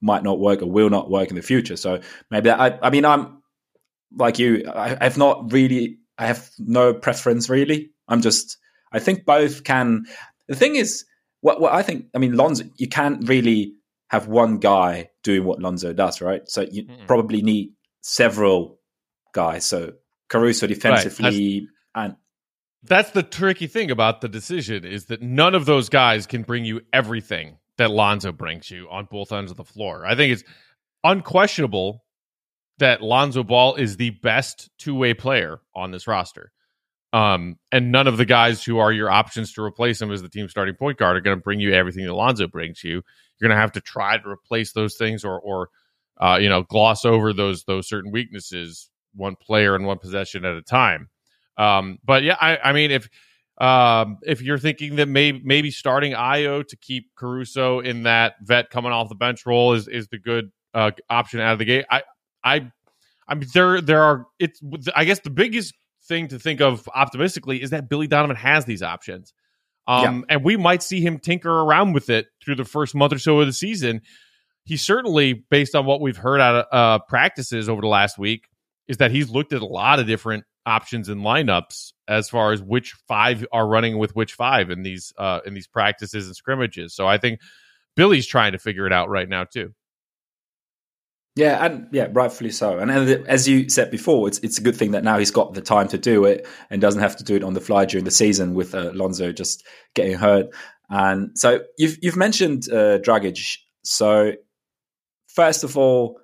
might not work or will not work in the future. So maybe I, I mean, I'm like you, I, have not really, I have no preference really. I'm just, I think both can. The thing is, what, what I think, I mean, Lonzo, you can't really have one guy doing what Lonzo does, right? So you mm-hmm. probably need several guys. So Caruso defensively right. and that's the tricky thing about the decision is that none of those guys can bring you everything that Lonzo brings you on both ends of the floor. I think it's unquestionable that Lonzo Ball is the best two way player on this roster. Um, and none of the guys who are your options to replace him as the team starting point guard are going to bring you everything that Lonzo brings you. You're going to have to try to replace those things or, or uh, you know, gloss over those those certain weaknesses one player and one possession at a time. Um, but yeah, I, I mean, if um, if you're thinking that maybe maybe starting Ayo to keep Caruso in that vet coming off the bench role is is the good uh, option out of the gate, I I I mean there there are it's I guess the biggest thing to think of optimistically is that Billy Donovan has these options. Um, yeah. and we might see him tinker around with it through the first month or so of the season. He certainly, based on what we've heard out of uh, practices over the last week, is that he's looked at a lot of different options and lineups as far as which five are running with which five in these uh, in these practices and scrimmages. So I think Billy's trying to figure it out right now too. Yeah, and yeah, rightfully so. And as you said before, it's it's a good thing that now he's got the time to do it and doesn't have to do it on the fly during the season with uh, Lonzo just getting hurt. And so you've you've mentioned uh, Dragic. So first of all,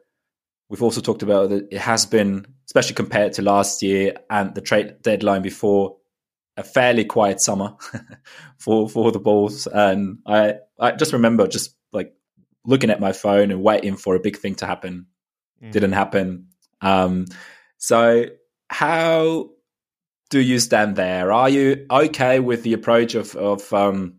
we've also talked about that it has been, especially compared to last year and the trade deadline before, a fairly quiet summer (laughs) for for the Bulls. And I I just remember just looking at my phone and waiting for a big thing to happen. Mm. Didn't happen. Um, so how do you stand there? Are you okay with the approach of of um,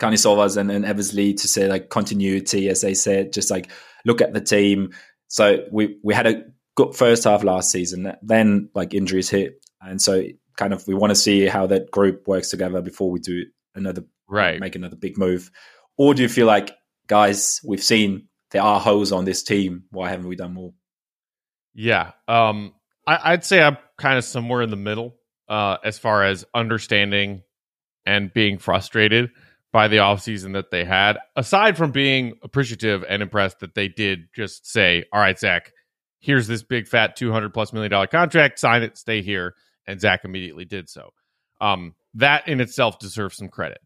and, and Eversley to say like continuity, as they said, just like look at the team. So we we had a good first half last season, then like injuries hit, and so kind of we want to see how that group works together before we do another right make another big move. Or do you feel like guys, we've seen there are holes on this team. Why haven't we done more? Yeah. Um, I, would say I'm kind of somewhere in the middle uh, as far as understanding and being frustrated by the offseason that they had, aside from being appreciative and impressed that they did just say, all right, Zach, here's this big fat 200 plus million dollar contract, sign it, stay here. And Zach immediately did so. Um, that in itself deserves some credit.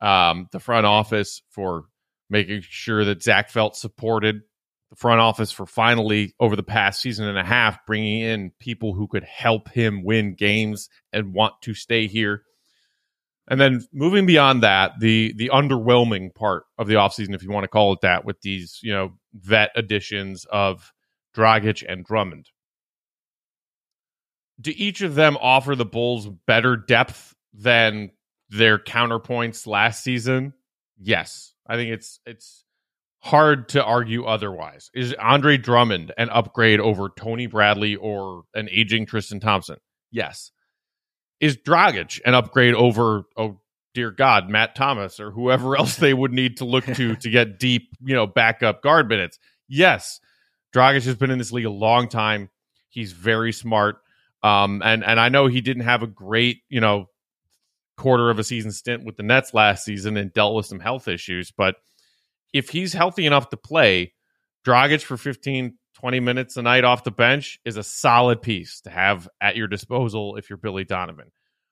Um, the front office for making sure that Zach felt supported. The front office for finally, over the past season and a half, bringing in people who could help him win games and want to stay here. And then moving beyond that, the the underwhelming part of the offseason, if you want to call it that, with these, you know, vet additions of Dragic and Drummond. Do each of them offer the Bulls better depth than their counterpoints last season? Yes. I think it's it's hard to argue otherwise. Is Andre Drummond an upgrade over Tony Bradley or an aging Tristan Thompson? Yes. Is Dragic an upgrade over oh dear God, Matt Thomas or whoever (laughs) else they would need to look to to get deep, you know, backup guard minutes? Yes. Dragic has been in this league a long time. He's very smart. Um, and and I know he didn't have a great, you know, quarter of a season stint with the Nets last season and dealt with some health issues. But if he's healthy enough to play, Dragic for 15, 20 minutes a night off the bench is a solid piece to have at your disposal if you're Billy Donovan.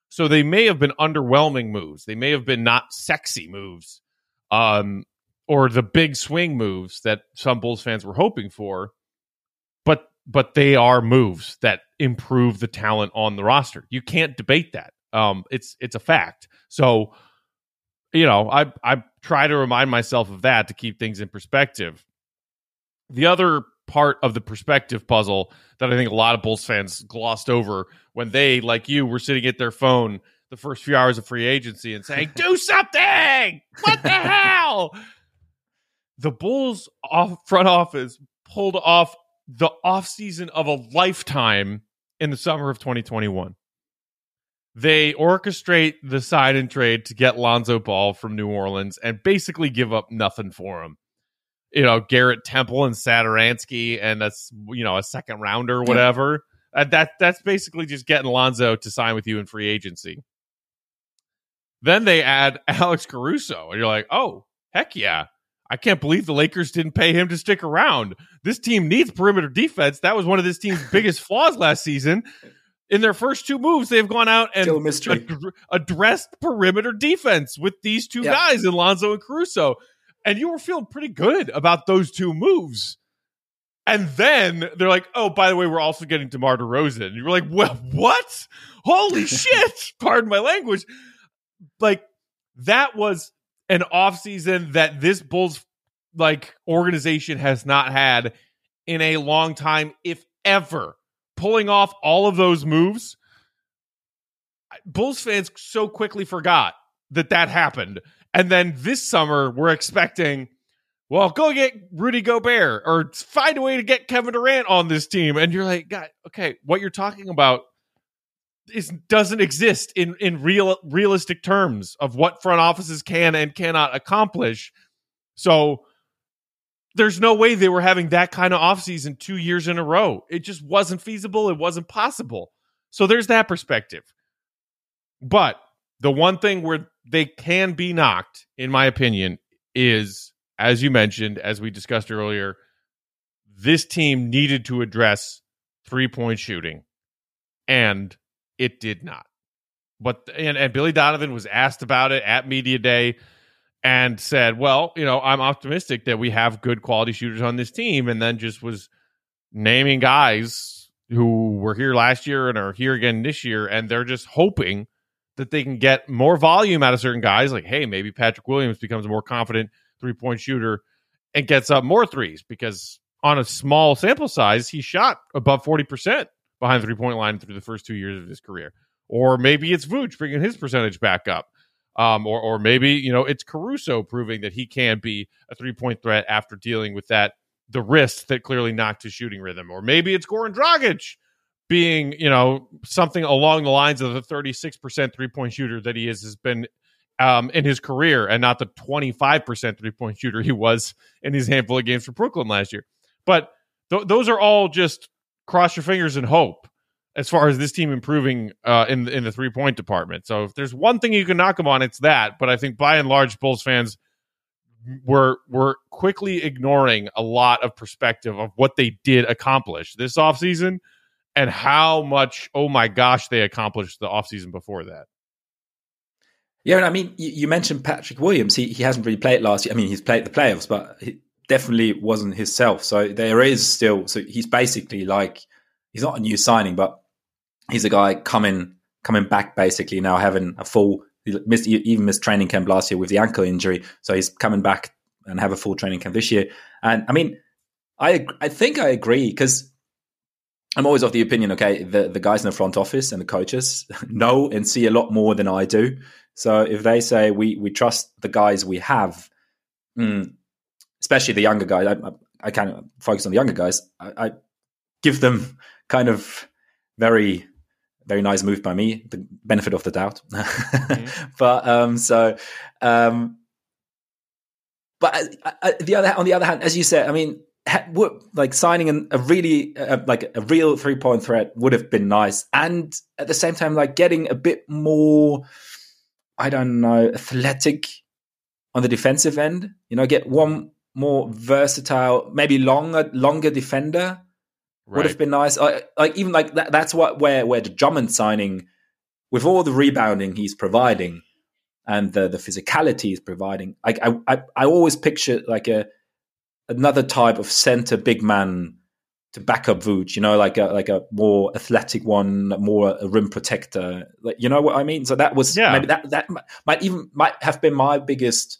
So they may have been underwhelming moves. They may have been not sexy moves, um, or the big swing moves that some Bulls fans were hoping for. But but they are moves that improve the talent on the roster. You can't debate that. Um, it's it's a fact. So, you know, I I try to remind myself of that to keep things in perspective. The other part of the perspective puzzle that I think a lot of Bulls fans glossed over when they, like you, were sitting at their phone the first few hours of free agency and saying, (laughs) "Do something! What the hell?" The Bulls off front office pulled off the offseason of a lifetime in the summer of 2021. They orchestrate the sign and trade to get Lonzo Ball from New Orleans and basically give up nothing for him. You know, Garrett Temple and Satoransky and that's you know a second rounder or whatever. Uh, that that's basically just getting Lonzo to sign with you in free agency. Then they add (laughs) Alex Caruso, and you're like, oh heck yeah! I can't believe the Lakers didn't pay him to stick around. This team needs perimeter defense. That was one of this team's (laughs) biggest flaws last season. In their first two moves, they've gone out and ad- addressed perimeter defense with these two yeah. guys, Alonzo and Caruso. And you were feeling pretty good about those two moves. And then they're like, oh, by the way, we're also getting DeMar DeRozan. And you're like, well, what? Holy (laughs) shit. Pardon my language. Like, that was an offseason that this Bulls like organization has not had in a long time, if ever. Pulling off all of those moves, Bulls fans so quickly forgot that that happened. And then this summer, we're expecting, well, go get Rudy Gobert or find a way to get Kevin Durant on this team. And you're like, God, okay, what you're talking about is doesn't exist in in real realistic terms of what front offices can and cannot accomplish. So there's no way they were having that kind of offseason two years in a row. It just wasn't feasible. It wasn't possible. So there's that perspective. But the one thing where they can be knocked, in my opinion, is as you mentioned, as we discussed earlier, this team needed to address three point shooting. And it did not. But and, and Billy Donovan was asked about it at media day and said, "Well, you know, I'm optimistic that we have good quality shooters on this team," and then just was naming guys who were here last year and are here again this year, and they're just hoping that they can get more volume out of certain guys. Like, hey, maybe Patrick Williams becomes a more confident three point shooter and gets up more threes because on a small sample size, he shot above forty percent behind the three point line through the first two years of his career. Or maybe it's Vooch bringing his percentage back up. Um, or, or maybe, you know, it's Caruso proving that he can be a three point threat after dealing with that, the wrist that clearly knocked his shooting rhythm. Or maybe it's Goran Dragic being, you know, something along the lines of the 36% three point shooter that he is, has been um, in his career and not the 25% three point shooter he was in his handful of games for Brooklyn last year. But th- those are all just cross your fingers and hope as far as this team improving uh, in in the three point department. So if there's one thing you can knock them on, it's that. But I think by and large, Bulls fans were were quickly ignoring a lot of perspective of what they did accomplish this offseason and how much oh my gosh they accomplished the offseason before that. Yeah, and I mean, you, mentioned Patrick Williams. He he hasn't really played last year. I mean, he's played the playoffs, but he, definitely wasn't himself. So there is still. So he's basically like he's not a new signing, but he's a guy coming coming back basically now having a full. Missed even missed training camp last year with the ankle injury, so he's coming back and have a full training camp this year. And I mean, I I think I agree because I'm always of the opinion, okay, the, the guys in the front office and the coaches (laughs) know and see a lot more than I do. So if they say we we trust the guys we have, mm, especially the younger guys. I, I of focus on the younger guys. I, I, give them (laughs) kind of very very nice move by me, the benefit of the doubt. (laughs) mm-hmm. But um, so, um, but I, I, the other on the other hand, as you said, I mean, ha, what, like signing an, a really uh, like a real three point threat would have been nice, and at the same time, like getting a bit more, I don't know, athletic on the defensive end. You know, get one more versatile, maybe longer longer defender right. would have been nice. like even like that, that's what where where the Drummond signing, with all the rebounding he's providing, and the the physicality he's providing, like I I, I always picture like a another type of center big man to back up Vooch, you know, like a like a more athletic one, more a rim protector. Like you know what I mean? So that was yeah. maybe that that might even might have been my biggest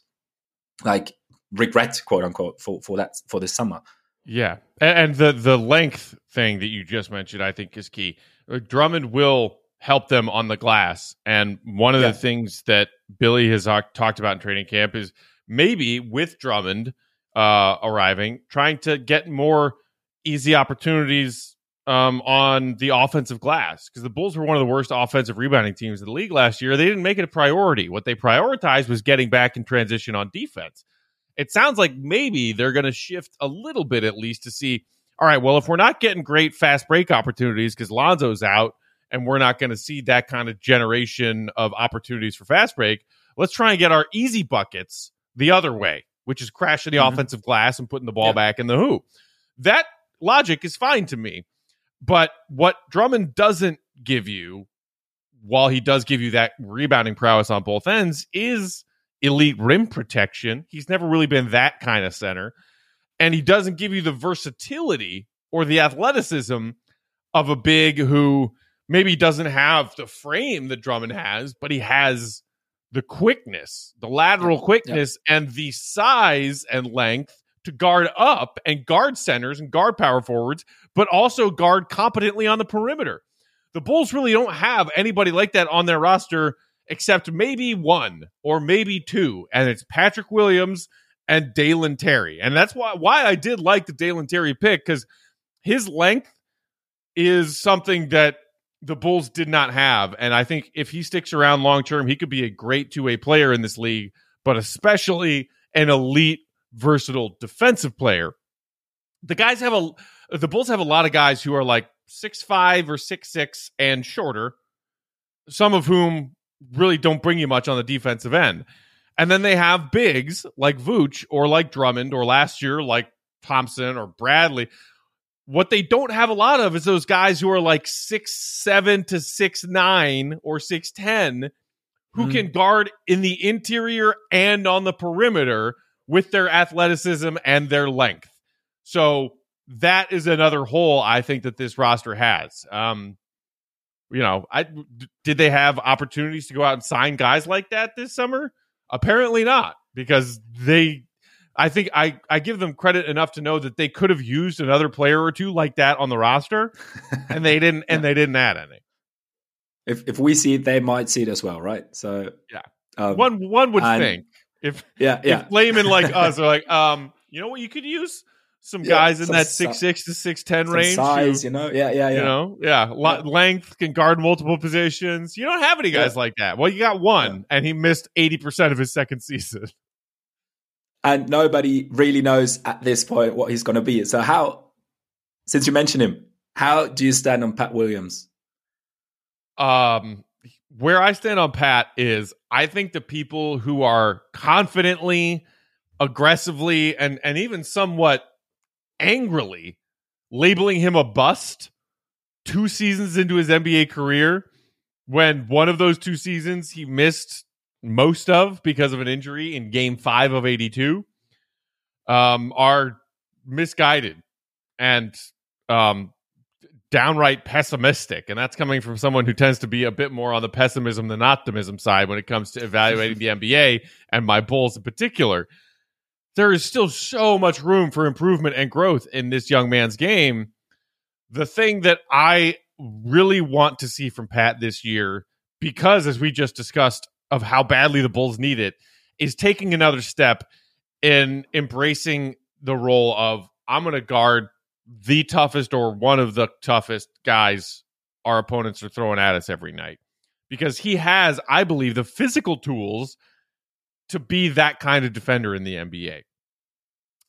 like regret, quote unquote, for for that for this summer. Yeah, and the the length thing that you just mentioned, I think, is key. Uh, Drummond will help them on the glass, and one of yeah. the things that Billy has talked about in training camp is maybe with Drummond uh, arriving, trying to get more easy opportunities um, on the offensive glass because the Bulls were one of the worst offensive rebounding teams in the league last year. They didn't make it a priority. What they prioritized was getting back in transition on defense. It sounds like maybe they're going to shift a little bit at least to see. All right, well, if we're not getting great fast break opportunities because Lonzo's out and we're not going to see that kind of generation of opportunities for fast break, let's try and get our easy buckets the other way, which is crashing the mm-hmm. offensive glass and putting the ball yeah. back in the hoop. That logic is fine to me. But what Drummond doesn't give you, while he does give you that rebounding prowess on both ends, is elite rim protection. He's never really been that kind of center. And he doesn't give you the versatility or the athleticism of a big who maybe doesn't have the frame that Drummond has, but he has the quickness, the lateral quickness, yeah. and the size and length to guard up and guard centers and guard power forwards, but also guard competently on the perimeter. The Bulls really don't have anybody like that on their roster except maybe one or maybe two, and it's Patrick Williams and Dalen Terry. And that's why why I did like the Dalen Terry pick because his length is something that the Bulls did not have. And I think if he sticks around long term, he could be a great two way player in this league, but especially an elite versatile defensive player. The guys have a the Bulls have a lot of guys who are like six five or six six and shorter, some of whom really don't bring you much on the defensive end. And then they have bigs like Vooch or like Drummond or last year like Thompson or Bradley. What they don't have a lot of is those guys who are like six seven to six nine or six ten who mm-hmm. can guard in the interior and on the perimeter with their athleticism and their length. So that is another hole I think that this roster has. Um, you know, I did they have opportunities to go out and sign guys like that this summer? Apparently not, because they I think I, I give them credit enough to know that they could have used another player or two like that on the roster, and they didn't, (laughs) and they didn't add any. If if we see it, they might see it as well, right? So yeah, um, one one would and, think if yeah, yeah. if laymen like (laughs) us are like, um, you know what, you could use some guys yeah, in that six six to six ten range. Size, who, you know, yeah, yeah, yeah. You know, yeah, yeah. length can guard multiple positions. You don't have any guys yeah. like that. Well, you got one, and he missed eighty percent of his second season. (laughs) And nobody really knows at this point what he's going to be. So, how, since you mentioned him, how do you stand on Pat Williams? Um, where I stand on Pat is I think the people who are confidently, aggressively, and and even somewhat angrily labeling him a bust two seasons into his NBA career, when one of those two seasons he missed most of because of an injury in game five of 82, um, are misguided and um, downright pessimistic. And that's coming from someone who tends to be a bit more on the pessimism than optimism side when it comes to evaluating the NBA and my Bulls in particular. There is still so much room for improvement and growth in this young man's game. The thing that I really want to see from Pat this year, because as we just discussed, of how badly the Bulls need it, is taking another step in embracing the role of I'm going to guard the toughest or one of the toughest guys our opponents are throwing at us every night because he has, I believe, the physical tools to be that kind of defender in the NBA.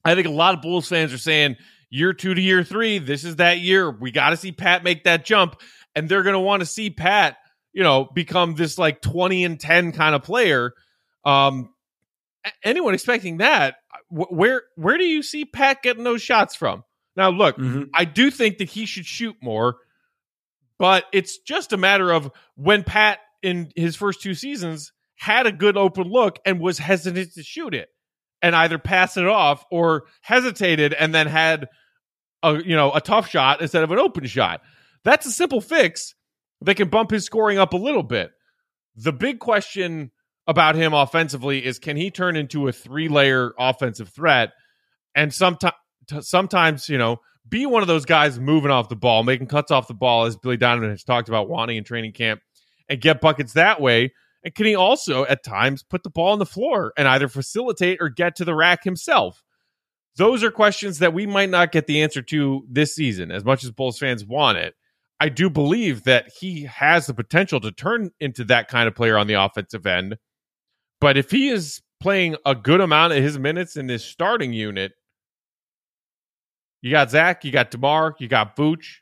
I think a lot of Bulls fans are saying year two to year three, this is that year. We got to see Pat make that jump. And they're going to want to see Pat, you know, become this like 20 and 10 kind of player. Um, anyone expecting that, where where do you see Pat getting those shots from? Now, look, mm-hmm. I do think that he should shoot more, but it's just a matter of when Pat in his first two seasons had a good open look and was hesitant to shoot it and either pass it off or hesitated and then had a you know a tough shot instead of an open shot. That's a simple fix that can bump his scoring up a little bit. The big question about him offensively is can he turn into a three layer offensive threat and sometimes sometimes you know be one of those guys moving off the ball making cuts off the ball as billy donovan has talked about wanting in training camp and get buckets that way and can he also at times put the ball on the floor and either facilitate or get to the rack himself those are questions that we might not get the answer to this season as much as bulls fans want it i do believe that he has the potential to turn into that kind of player on the offensive end but if he is playing a good amount of his minutes in this starting unit, you got Zach, you got DeMar, you got Vooch.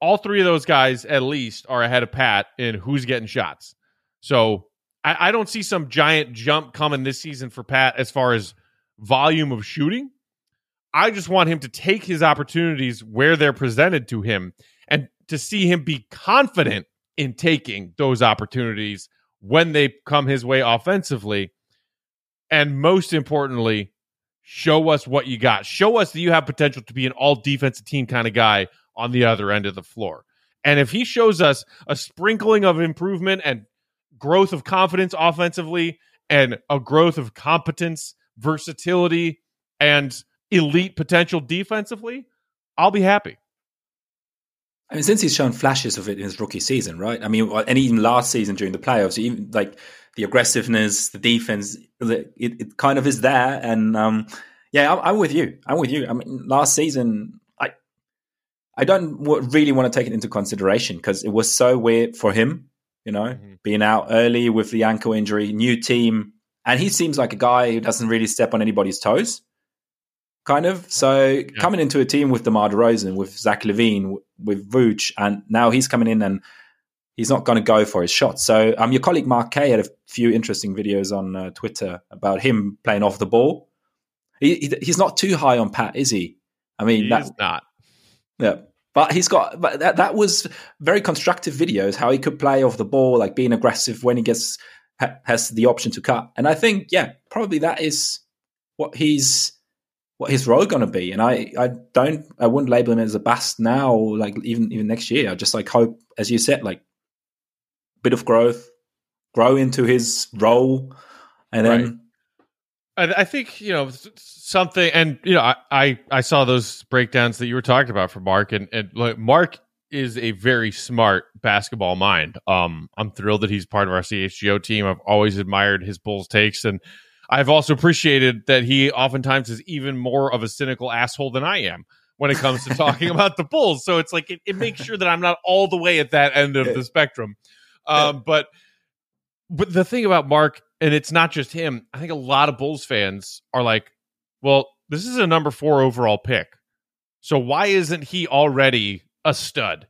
All three of those guys, at least, are ahead of Pat in who's getting shots. So I, I don't see some giant jump coming this season for Pat as far as volume of shooting. I just want him to take his opportunities where they're presented to him and to see him be confident in taking those opportunities when they come his way offensively. And most importantly, show us what you got. Show us that you have potential to be an all defensive team kind of guy on the other end of the floor. And if he shows us a sprinkling of improvement and growth of confidence offensively and a growth of competence, versatility, and elite potential defensively, I'll be happy. I mean, since he's shown flashes of it in his rookie season, right? I mean, and even last season during the playoffs, even like the aggressiveness, the defense, it, it kind of is there. And um, yeah, I'm, I'm, with you. I'm with you. I mean, last season, I I don't really want to take it into consideration because it was so weird for him, you know, mm-hmm. being out early with the ankle injury, new team, and he seems like a guy who doesn't really step on anybody's toes kind of. So yeah. coming into a team with DeMar DeRozan, with Zach LaVine, with Vooch, and now he's coming in and he's not going to go for his shots. So um, your colleague Mark Kay had a few interesting videos on uh, Twitter about him playing off the ball. He, he, he's not too high on Pat, is he? I mean, he's not. Yeah. But he's got, but that, that was very constructive videos, how he could play off the ball, like being aggressive when he gets, ha, has the option to cut. And I think, yeah, probably that is what he's, what his role going to be. And I, I don't, I wouldn't label him as a bust now, or like even even next year. I just like hope, as you said, like bit of growth, grow into his role, and then. I, I think you know something, and you know, I, I I saw those breakdowns that you were talking about for Mark, and and like Mark is a very smart basketball mind. Um, I'm thrilled that he's part of our CHGO team. I've always admired his Bulls takes, and I've also appreciated that he oftentimes is even more of a cynical asshole than I am when it comes to (laughs) talking about the Bulls. So it's like it, it, makes sure that I'm not all the way at that end of the spectrum. Um, but but the thing about Mark, and it's not just him. I think a lot of Bulls fans are like, well, this is a number four overall pick, so why isn't he already a stud?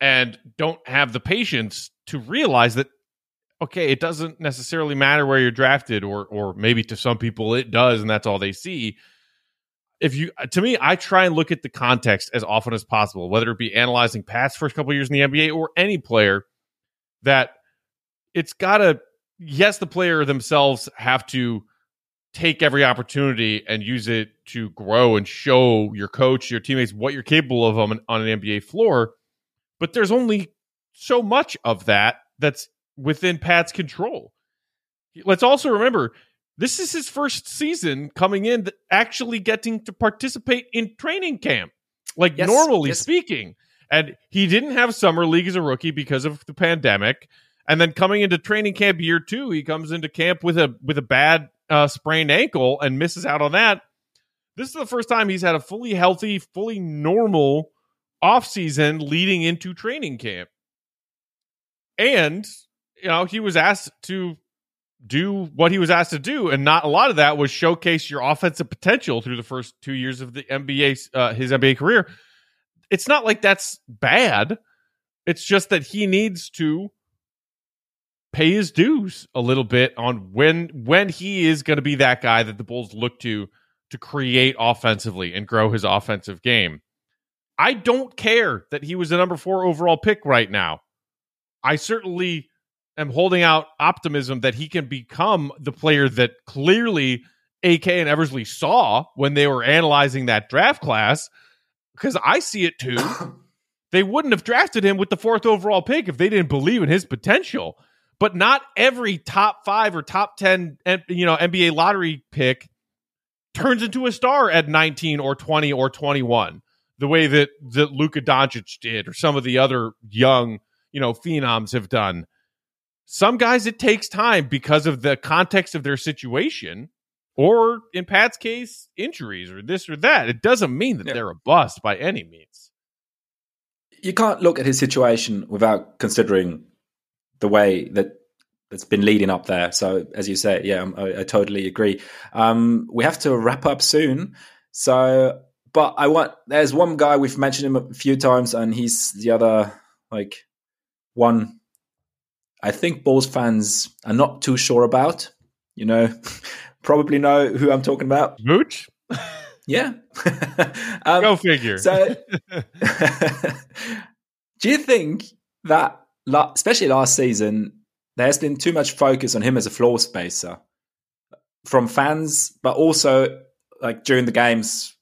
And don't have the patience to realize that okay, it doesn't necessarily matter where you're drafted, or or maybe to some people it does, and that's all they see. If you, to me, I try and look at the context as often as possible, whether it be analyzing past first couple years in the NBA or any player. That it's got to, yes, the player themselves have to take every opportunity and use it to grow and show your coach, your teammates what you're capable of on, on an NBA floor. But there's only so much of that that's within Pat's control. Let's also remember this is his first season coming in, actually getting to participate in training camp, like yes, normally yes. speaking. And he didn't have summer league as a rookie because of the pandemic. And then coming into training camp year two, he comes into camp with a with a bad uh, sprained ankle and misses out on that. This is the first time he's had a fully healthy, fully normal offseason leading into training camp. And you know, he was asked to do what he was asked to do, and not a lot of that was showcase your offensive potential through the first two years of the NBA, uh, his NBA career. It's not like that's bad. It's just that he needs to pay his dues a little bit on when when he is going to be that guy that the Bulls look to to create offensively and grow his offensive game. I don't care that he was the number 4 overall pick right now. I certainly am holding out optimism that he can become the player that clearly AK and Eversley saw when they were analyzing that draft class because I see it too. (coughs) they wouldn't have drafted him with the fourth overall pick if they didn't believe in his potential. But not every top five or top ten, you know, NBA lottery pick turns into a star at 19 or 20 or 21, the way that that Luka Doncic did, or some of the other young, you know, phenoms have done. Some guys it takes time because of the context of their situation, or in Pat's case, injuries or this or that. It doesn't mean that yeah. they're a bust by any means. You can't look at his situation without considering the way that that's been leading up there. So, as you say, yeah, I, I totally agree. Um, we have to wrap up soon. So, but I want there's one guy we've mentioned him a few times, and he's the other like one. I think Bulls fans are not too sure about. You know, (laughs) probably know who I'm talking about. Mooch. (laughs) Yeah. (laughs) um, Go figure. so, do you think that, especially last season, there's been too much focus on him as a floor spacer from fans, but also like during the games?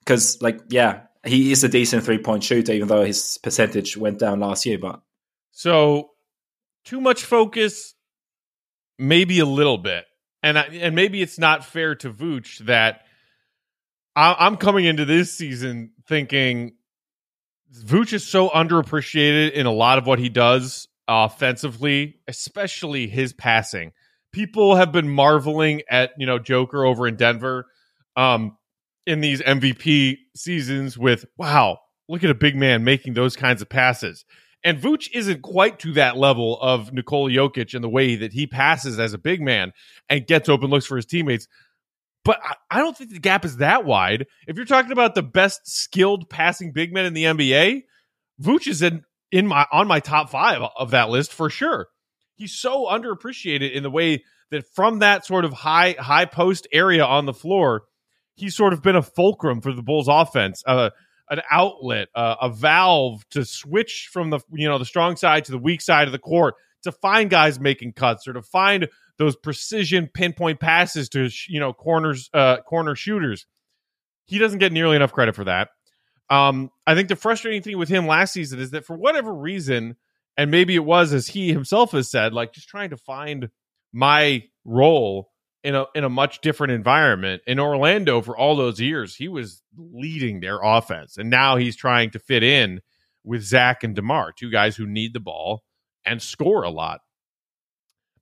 Because, like, yeah, he is a decent three point shooter, even though his percentage went down last year. But so, too much focus, maybe a little bit and I, and maybe it's not fair to Vooch that I, am coming into this season thinking Vooch is so underappreciated in a lot of what he does offensively, especially his passing. People have been marveling at you know Joker over in Denver um, in these MVP seasons with wow, look at a big man making those kinds of passes. And Vooch isn't quite to that level of Nikola Jokic in the way that he passes as a big man and gets open looks for his teammates. But I, don't think the gap is that wide. If you're talking about the best skilled passing big men in the NBA, Vooch is in, in my on my top five of that list for sure. He's so underappreciated in the way that from that sort of high high post area on the floor, he's sort of been a fulcrum for the Bulls offense. Uh, an outlet, uh, a valve to switch from the you know the strong side to the weak side of the court to find guys making cuts or to find those precision pinpoint passes to you know corners uh, corner shooters. He doesn't get nearly enough credit for that. Um, I think the frustrating thing with him last season is that for whatever reason, and maybe it was as he himself has said, like just trying to find my role in a in a much different environment. In Orlando for all those years, he was leading their offense, and now he's trying to fit in with Zach and DeMar, two guys who need the ball and score a lot.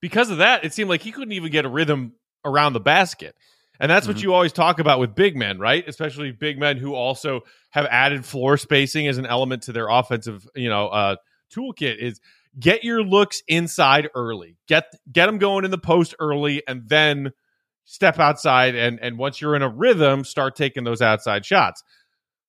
Because of that, it seemed like he couldn't even get a rhythm around the basket. And that's mm-hmm. what you always talk about with big men, right? Especially big men who also have added floor spacing as an element to their offensive, you know, uh, toolkit is get your looks inside early. Get get them going in the post early and then step outside and and once you're in a rhythm start taking those outside shots.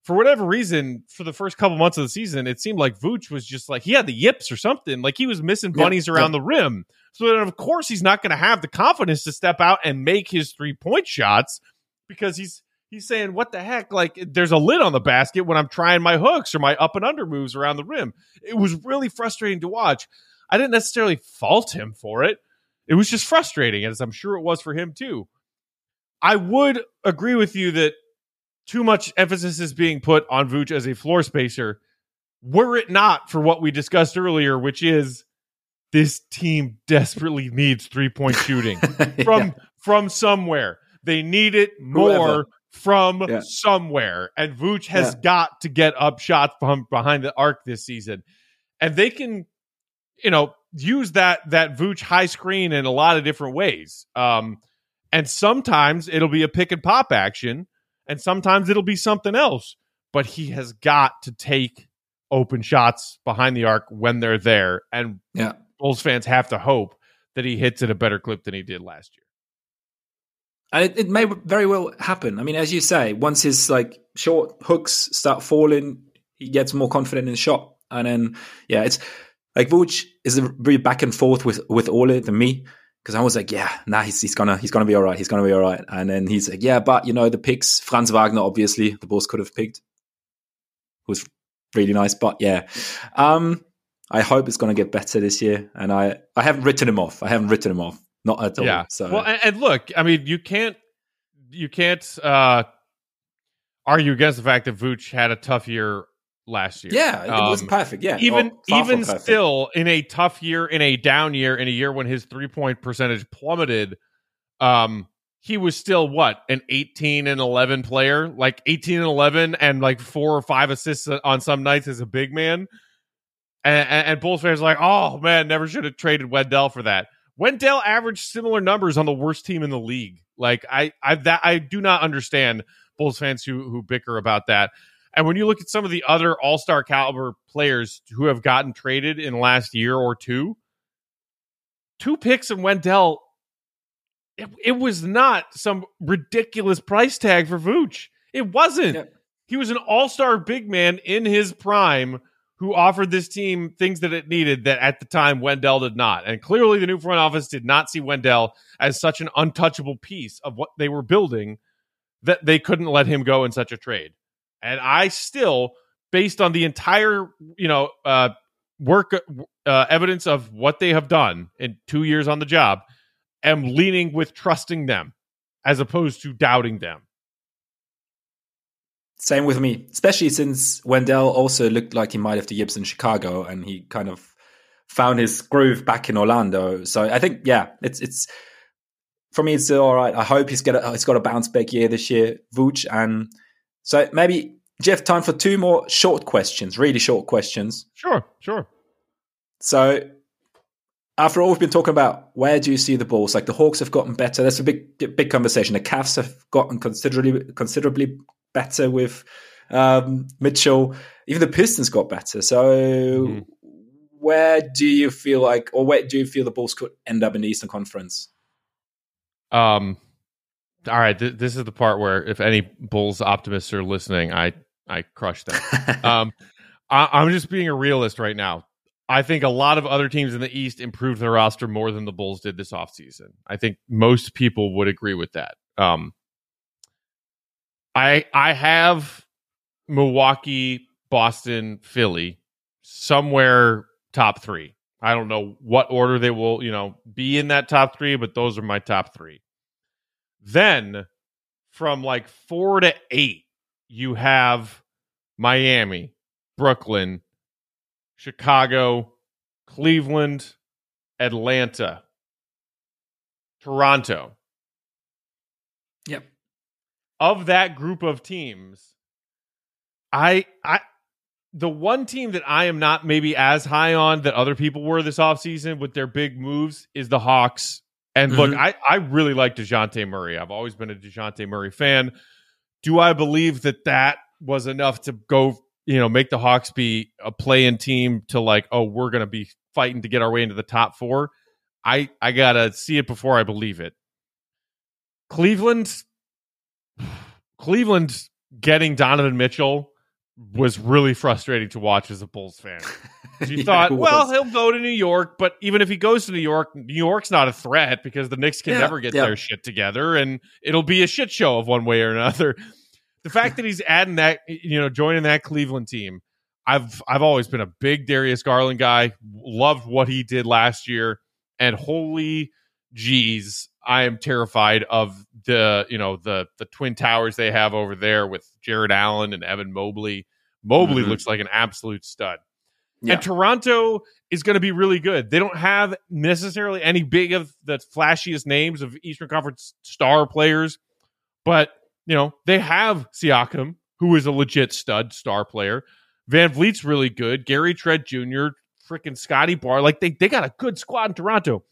For whatever reason, for the first couple months of the season, it seemed like Vooch was just like he had the yips or something. Like he was missing bunnies yeah, around yeah. the rim. So then of course he's not going to have the confidence to step out and make his three-point shots because he's he's saying, "What the heck? Like, there's a lid on the basket when I'm trying my hooks or my up and under moves around the rim." It was really frustrating to watch. I didn't necessarily fault him for it. It was just frustrating, as I'm sure it was for him too. I would agree with you that too much emphasis is being put on Vooch as a floor spacer. Were it not for what we discussed earlier, which is this team desperately needs three point (laughs) shooting from yeah. from somewhere. They need it more Whoever from yeah. somewhere. And Vooch has yeah. got to get up shots from behind the arc this season. And they can, you know, use that that Vooch high screen in a lot of different ways. Um, and sometimes it'll be a pick and pop action, and sometimes it'll be something else. But he has got to take open shots behind the arc when they're there. And yeah. Bulls fans have to hope that he hits at a better clip than he did last year. And it, it, may very well happen. I mean, as you say, once his like short hooks start falling, he gets more confident in the shot. And then, yeah, it's Like Vooch is a very back and forth with with Ole than me because I was like, yeah, nah, he's, he's gonna he's gonna be all right. He's gonna be all right. And then he's like, yeah, but you know the picks, Franz Wagner, obviously the Bulls could have picked, was really nice. But yeah, um, I hope it's gonna get better this year. And I I haven't written him off. I haven't written him off, not at all. Yeah. So Well, and, and look, I mean, you can't you can't uh argue against the fact that Vooch had a tough year last year. yeah, it Um, wasn't perfect. Yeah, even or even still in a tough year in a down year in a year when his three point percentage plummeted um he was still what an 18 and 11 player like 18 and 11 and like four or five assists on some nights as a big man and, and, and bulls fans are like oh man never should have traded wendell for that wendell averaged similar numbers on the worst team in the league like i i that i do not understand bulls fans who who bicker about that and when you look at some of the other All Star caliber players who have gotten traded in the last year or two, two picks and Wendell, it, it was not some ridiculous price tag for Vooch. It wasn't. He was an All Star big man in his prime who offered this team things that it needed that at the time Wendell did not. And clearly, the new front office did not see Wendell as such an untouchable piece of what they were building that they couldn't let him go in such a trade. And I still, based on the entire, you know, uh, work uh, evidence of what they have done in two years on the job, am leaning with trusting them as opposed to doubting them. Same with me, especially since Wendell also looked like he might have the yips in Chicago, and he kind of found his groove back in Orlando. So I think, yeah, it's it's for me, it's still all right. I hope he's got a, he's got a bounce back year this year, Vooch, and so maybe Jeff, time for two more short questions, really short questions. Sure, sure. So after all we've been talking about, where do you see the Bulls? Like the Hawks have gotten better. That's a big big conversation. The Cavs have gotten considerably considerably better with um, Mitchell. Even the Pistons got better. So Mhm. where do you feel like, or where do you feel the Bulls could end up in the Eastern Conference? Um, all right, th- this is the part where if any Bulls optimists are listening, I I crush them. (laughs) um, I, I'm just being a realist right now. I think a lot of other teams in the East improved their roster more than the Bulls did this offseason. I think most people would agree with that. Um, I I have Milwaukee, Boston, Philly somewhere top three. I don't know what order they will, you know, be in that top three, but those are my top three. Then from like four to eight, you have Miami, Brooklyn, Chicago, Cleveland, Atlanta, Toronto. Of that group of teams, I I the one team that I am not maybe as high on that other people were this offseason with their big moves is the Hawks. And look, Mhm. I, I really like DeJounte Murray. I've always been a DeJounte Murray fan. Do I believe that that was enough to go, you know, make the Hawks be a play-in team to like, oh, we're going to be fighting to get our way into the top four? I I gotta see it before I believe it. Cleveland, Cleveland getting Donovan Mitchell was really frustrating to watch as a Bulls fan. (laughs) You Yeah, thought, well, he'll go to New York, but even if he goes to New York, New York's not a threat because the Knicks can Yeah, never get yeah. their shit together, and it'll be a shit show of one way or another. The fact that he's adding that, you know, joining that Cleveland team, I've I've always been a big Darius Garland guy. Loved what he did last year, and holy geez, I am terrified of the you know the the twin towers they have over there with Jarrett Allen and Evan Mobley. Mobley Mhm. looks like an absolute stud. Yeah. And Toronto is going to be really good. They don't have necessarily any big of the flashiest names of Eastern Conference star players, but you know they have Siakam, who is a legit stud star player. VanVleet's really good. Gary Trent Jr., freaking Scotty Barr, like they they got a good squad in Toronto.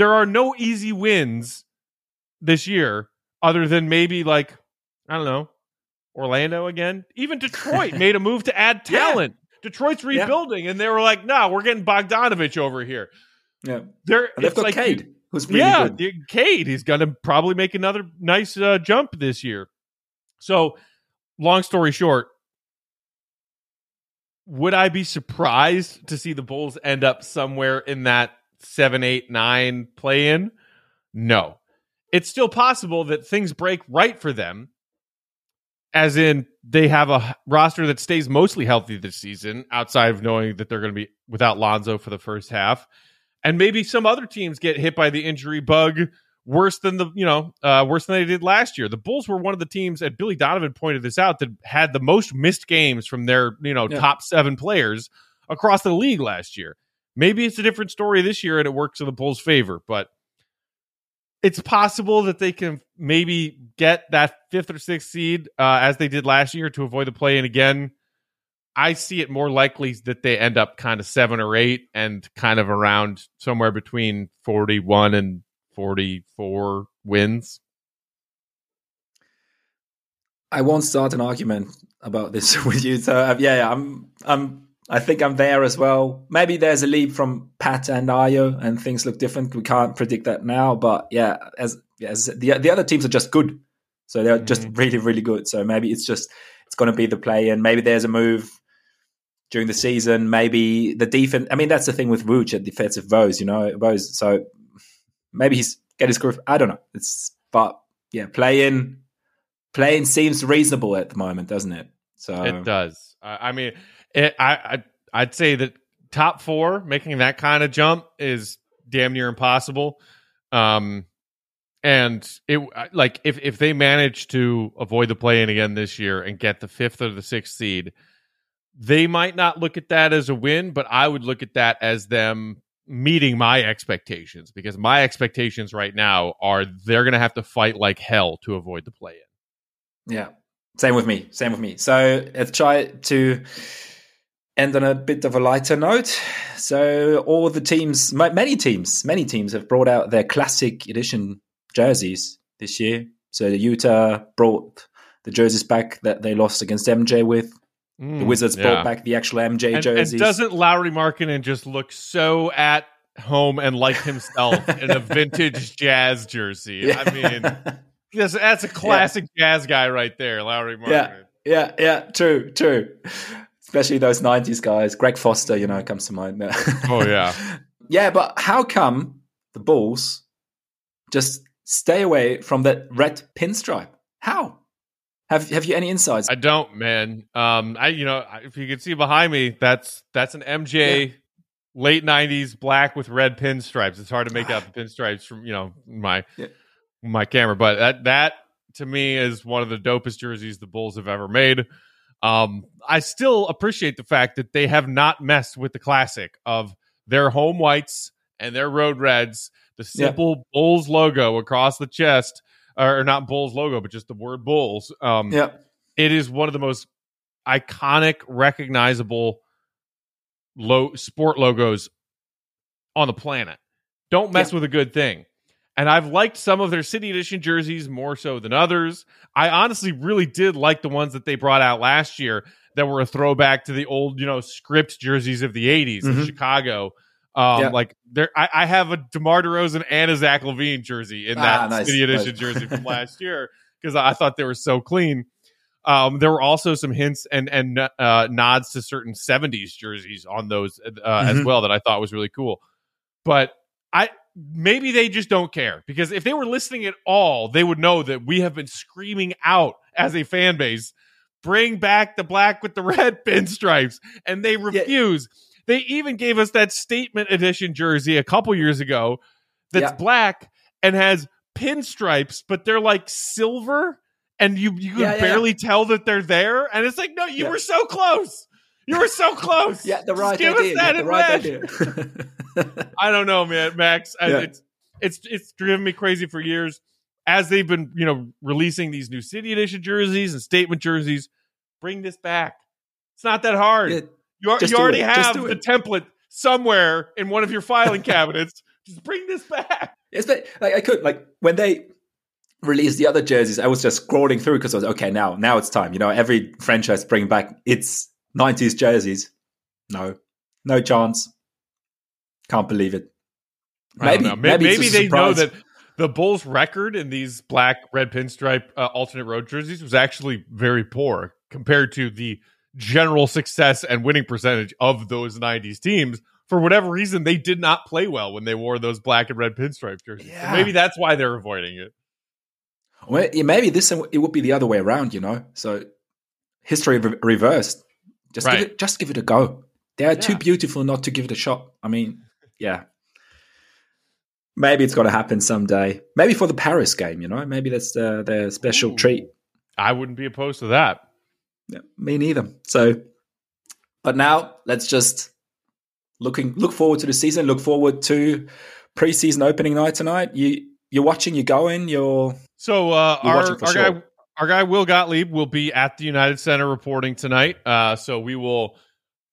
There are no easy wins this year, other than maybe like I don't know Orlando again. Even Detroit (laughs) made a move to add Yeah. talent. Detroit's Yeah. rebuilding, and they were like, "No, we're getting Bogdanovich over here." yeah. They're they've got like Cade, who's yeah, good. Cade. He's going to probably make another nice uh, jump this year. So, long story short, would I be surprised to see the Bulls end up somewhere in that seven, eight, nine play in? No. It's still possible that things break right for them, as in they have a roster that stays mostly healthy this season, outside of knowing that they're going to be without Lonzo for the first half. And maybe some other teams get hit by the injury bug worse than the you know uh, worse than they did last year. The Bulls were one of the teams, and Billy Donovan pointed this out, that had the most missed games from their you know yeah. top seven players across the league last year. Maybe it's a different story this year, and it works in the Bulls' favor, but it's possible that they can maybe get that fifth or sixth seed uh, as they did last year to avoid the play in again. I see it more likely that they end up kind of seven or eight and kind of around somewhere between 41 and 44 wins. I won't start an argument about this (laughs) with you. So uh, yeah, yeah, I'm, I'm, I think I'm there as well. Maybe there's a leap from Pat and Ayo, and things look different. We can't predict that now, but yeah, as, as the the other teams are just good, so they're mm-hmm. just really, really good. So maybe it's just it's going to be the play, and maybe there's a move during the season. Maybe the defense. I mean, that's the thing with Vooch at defensive Vose, you know, Vose. So maybe he's get his groove. I don't know. It's but yeah, playing playing seems reasonable at the moment, doesn't it? So it does. I mean, it, I, I I'd say that top four making that kind of jump is damn near impossible. Um, and it like if if they manage to avoid the play in again this year and get the fifth or the sixth seed, they might not look at that as a win, but I would look at that as them meeting my expectations because my expectations right now are they're going to have to fight like hell to avoid the play in. Yeah. Same with me. Same with me. So let's try to end on a bit of a lighter note. So all the teams, many teams, many teams have brought out their classic edition jerseys this year. So the Utah brought the jerseys back that they lost against MJ with. Mm, the Wizards yeah. brought back the actual MJ and, jerseys. And doesn't Lauri Markkanen just look so at home and like himself in a vintage (laughs) jazz jersey? Yeah. I mean, (laughs) that's, that's a classic yeah. jazz guy right there, Lauri Markkanen. Yeah, yeah, yeah, true, true. Especially those 90s guys. Greg Foster, you know, comes to mind. oh, yeah. (laughs) yeah, but how come the Bulls just stay away from that red pinstripe? How? Have Have you any insights? I don't, man. Um, I you know if you can see behind me, that's that's an MJ yeah. late '90s black with red pinstripes. It's hard to make out the (sighs) pinstripes from you know my yeah. my camera, but that that to me is one of the dopest jerseys the Bulls have ever made. Um, I still appreciate the fact that they have not messed with the classic of their home whites and their road reds, the simple yeah. Bulls logo across the chest or not Bulls logo, but just the word Bulls. Um, yeah, it is one of the most iconic, recognizable low sport logos on the planet. Don't mess yeah. with a good thing. And I've liked some of their City Edition jerseys more so than others. I honestly really did like the ones that they brought out last year that were a throwback to the old, you know, script jerseys of the 80s mm-hmm. in Chicago. Um, yeah. like there, I, I, have a DeMar DeRozan and a Zach LaVine jersey in that ah, nice, City Edition jersey from last year because I thought they were so clean. Um, there were also some hints and and uh, nods to certain '70s jerseys on those uh, mm-hmm. as well that I thought was really cool. But I maybe they just don't care because if they were listening at all, they would know that we have been screaming out as a fan base, bring back the black with the (laughs) red pinstripes, and they refuse. Yeah they even gave us that statement edition jersey a couple years ago that's yeah. black and has pinstripes, but they're like silver, and you you can yeah, barely yeah. tell that they're there. And it's like, no, you were so close. You were so close. yeah, the right Just give idea. Us that the right idea. I don't know, man, Max. It's it's it's driven me crazy for years. As they've been, you know, releasing these new city edition jerseys and statement jerseys, bring this back. It's not that hard. You, you already it. have the it. template somewhere in one of your filing cabinets. Just bring this back. Yes, but like I could like when they released the other jerseys, I was just scrolling through because I was okay. Now, now it's time. You know, every franchise bring back its '90s jerseys. No, no chance. Can't believe it. Maybe, maybe, maybe they know that the Bulls' record in these black red pinstripe uh, alternate road jerseys was actually very poor compared to the general success and winning percentage of those 90s teams. For whatever reason, they did not play well when they wore those black and red pinstripe jerseys. Yeah. So maybe that's why they're avoiding it. Well, maybe this it would be the other way around, you know. So history re- reversed. Just right. give it, just give it a go. They are yeah. too beautiful not to give it a shot. I mean, yeah. Maybe it's got to happen someday. Maybe for the Paris game, you know. Maybe that's the the special Ooh, treat. I wouldn't be opposed to that. Yeah, me neither. So, but now let's just looking look forward to the season. Look forward to preseason opening night tonight. You you're watching. You're going. You're so uh, you're our our sure. guy our guy Will Gottlieb will be at the United Center reporting tonight. Uh, so we will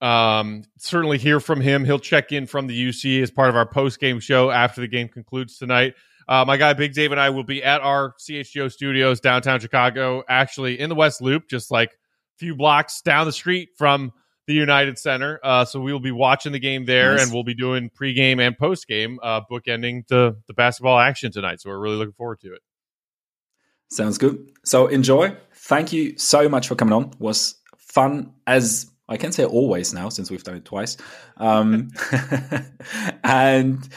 um, certainly hear from him. He'll check in from the UC as part of our post game show after the game concludes tonight. Uh, my guy Big Dave and I will be at our CHGO studios downtown Chicago, actually in the West Loop, just like a few blocks down the street from the United Center. Uh, so we will be watching the game there, nice. and we'll be doing pregame and postgame, uh, bookending the the basketball action tonight. So we're really looking forward to it. Sounds good. So enjoy. Thank you so much for coming on. Was fun as I can say always now since we've done it twice. Um, (laughs) and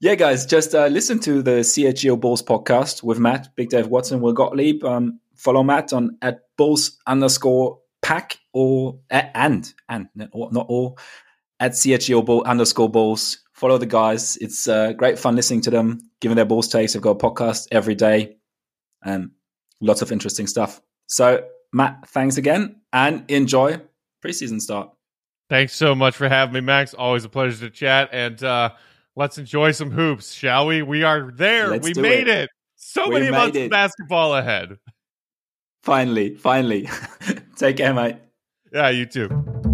yeah, guys, just uh, listen to the CHGO Bulls podcast with Matt, Big Dave Watson, Will Gottlieb. Um, follow Matt on at Bulls underscore pack or and and not all at CHGO Bull underscore Bulls. Follow the guys. It's uh, great fun listening to them, giving their Bulls takes. They've got a podcast every day and lots of interesting stuff. So, Matt, thanks again and enjoy preseason start. Thanks so much for having me, Max. Always a pleasure to chat. And uh, let's enjoy some hoops, shall we? We are there. Let's we made it. it. So we many months it. of basketball ahead. Finally, finally. (laughs) Take care, mate. Yeah, you too.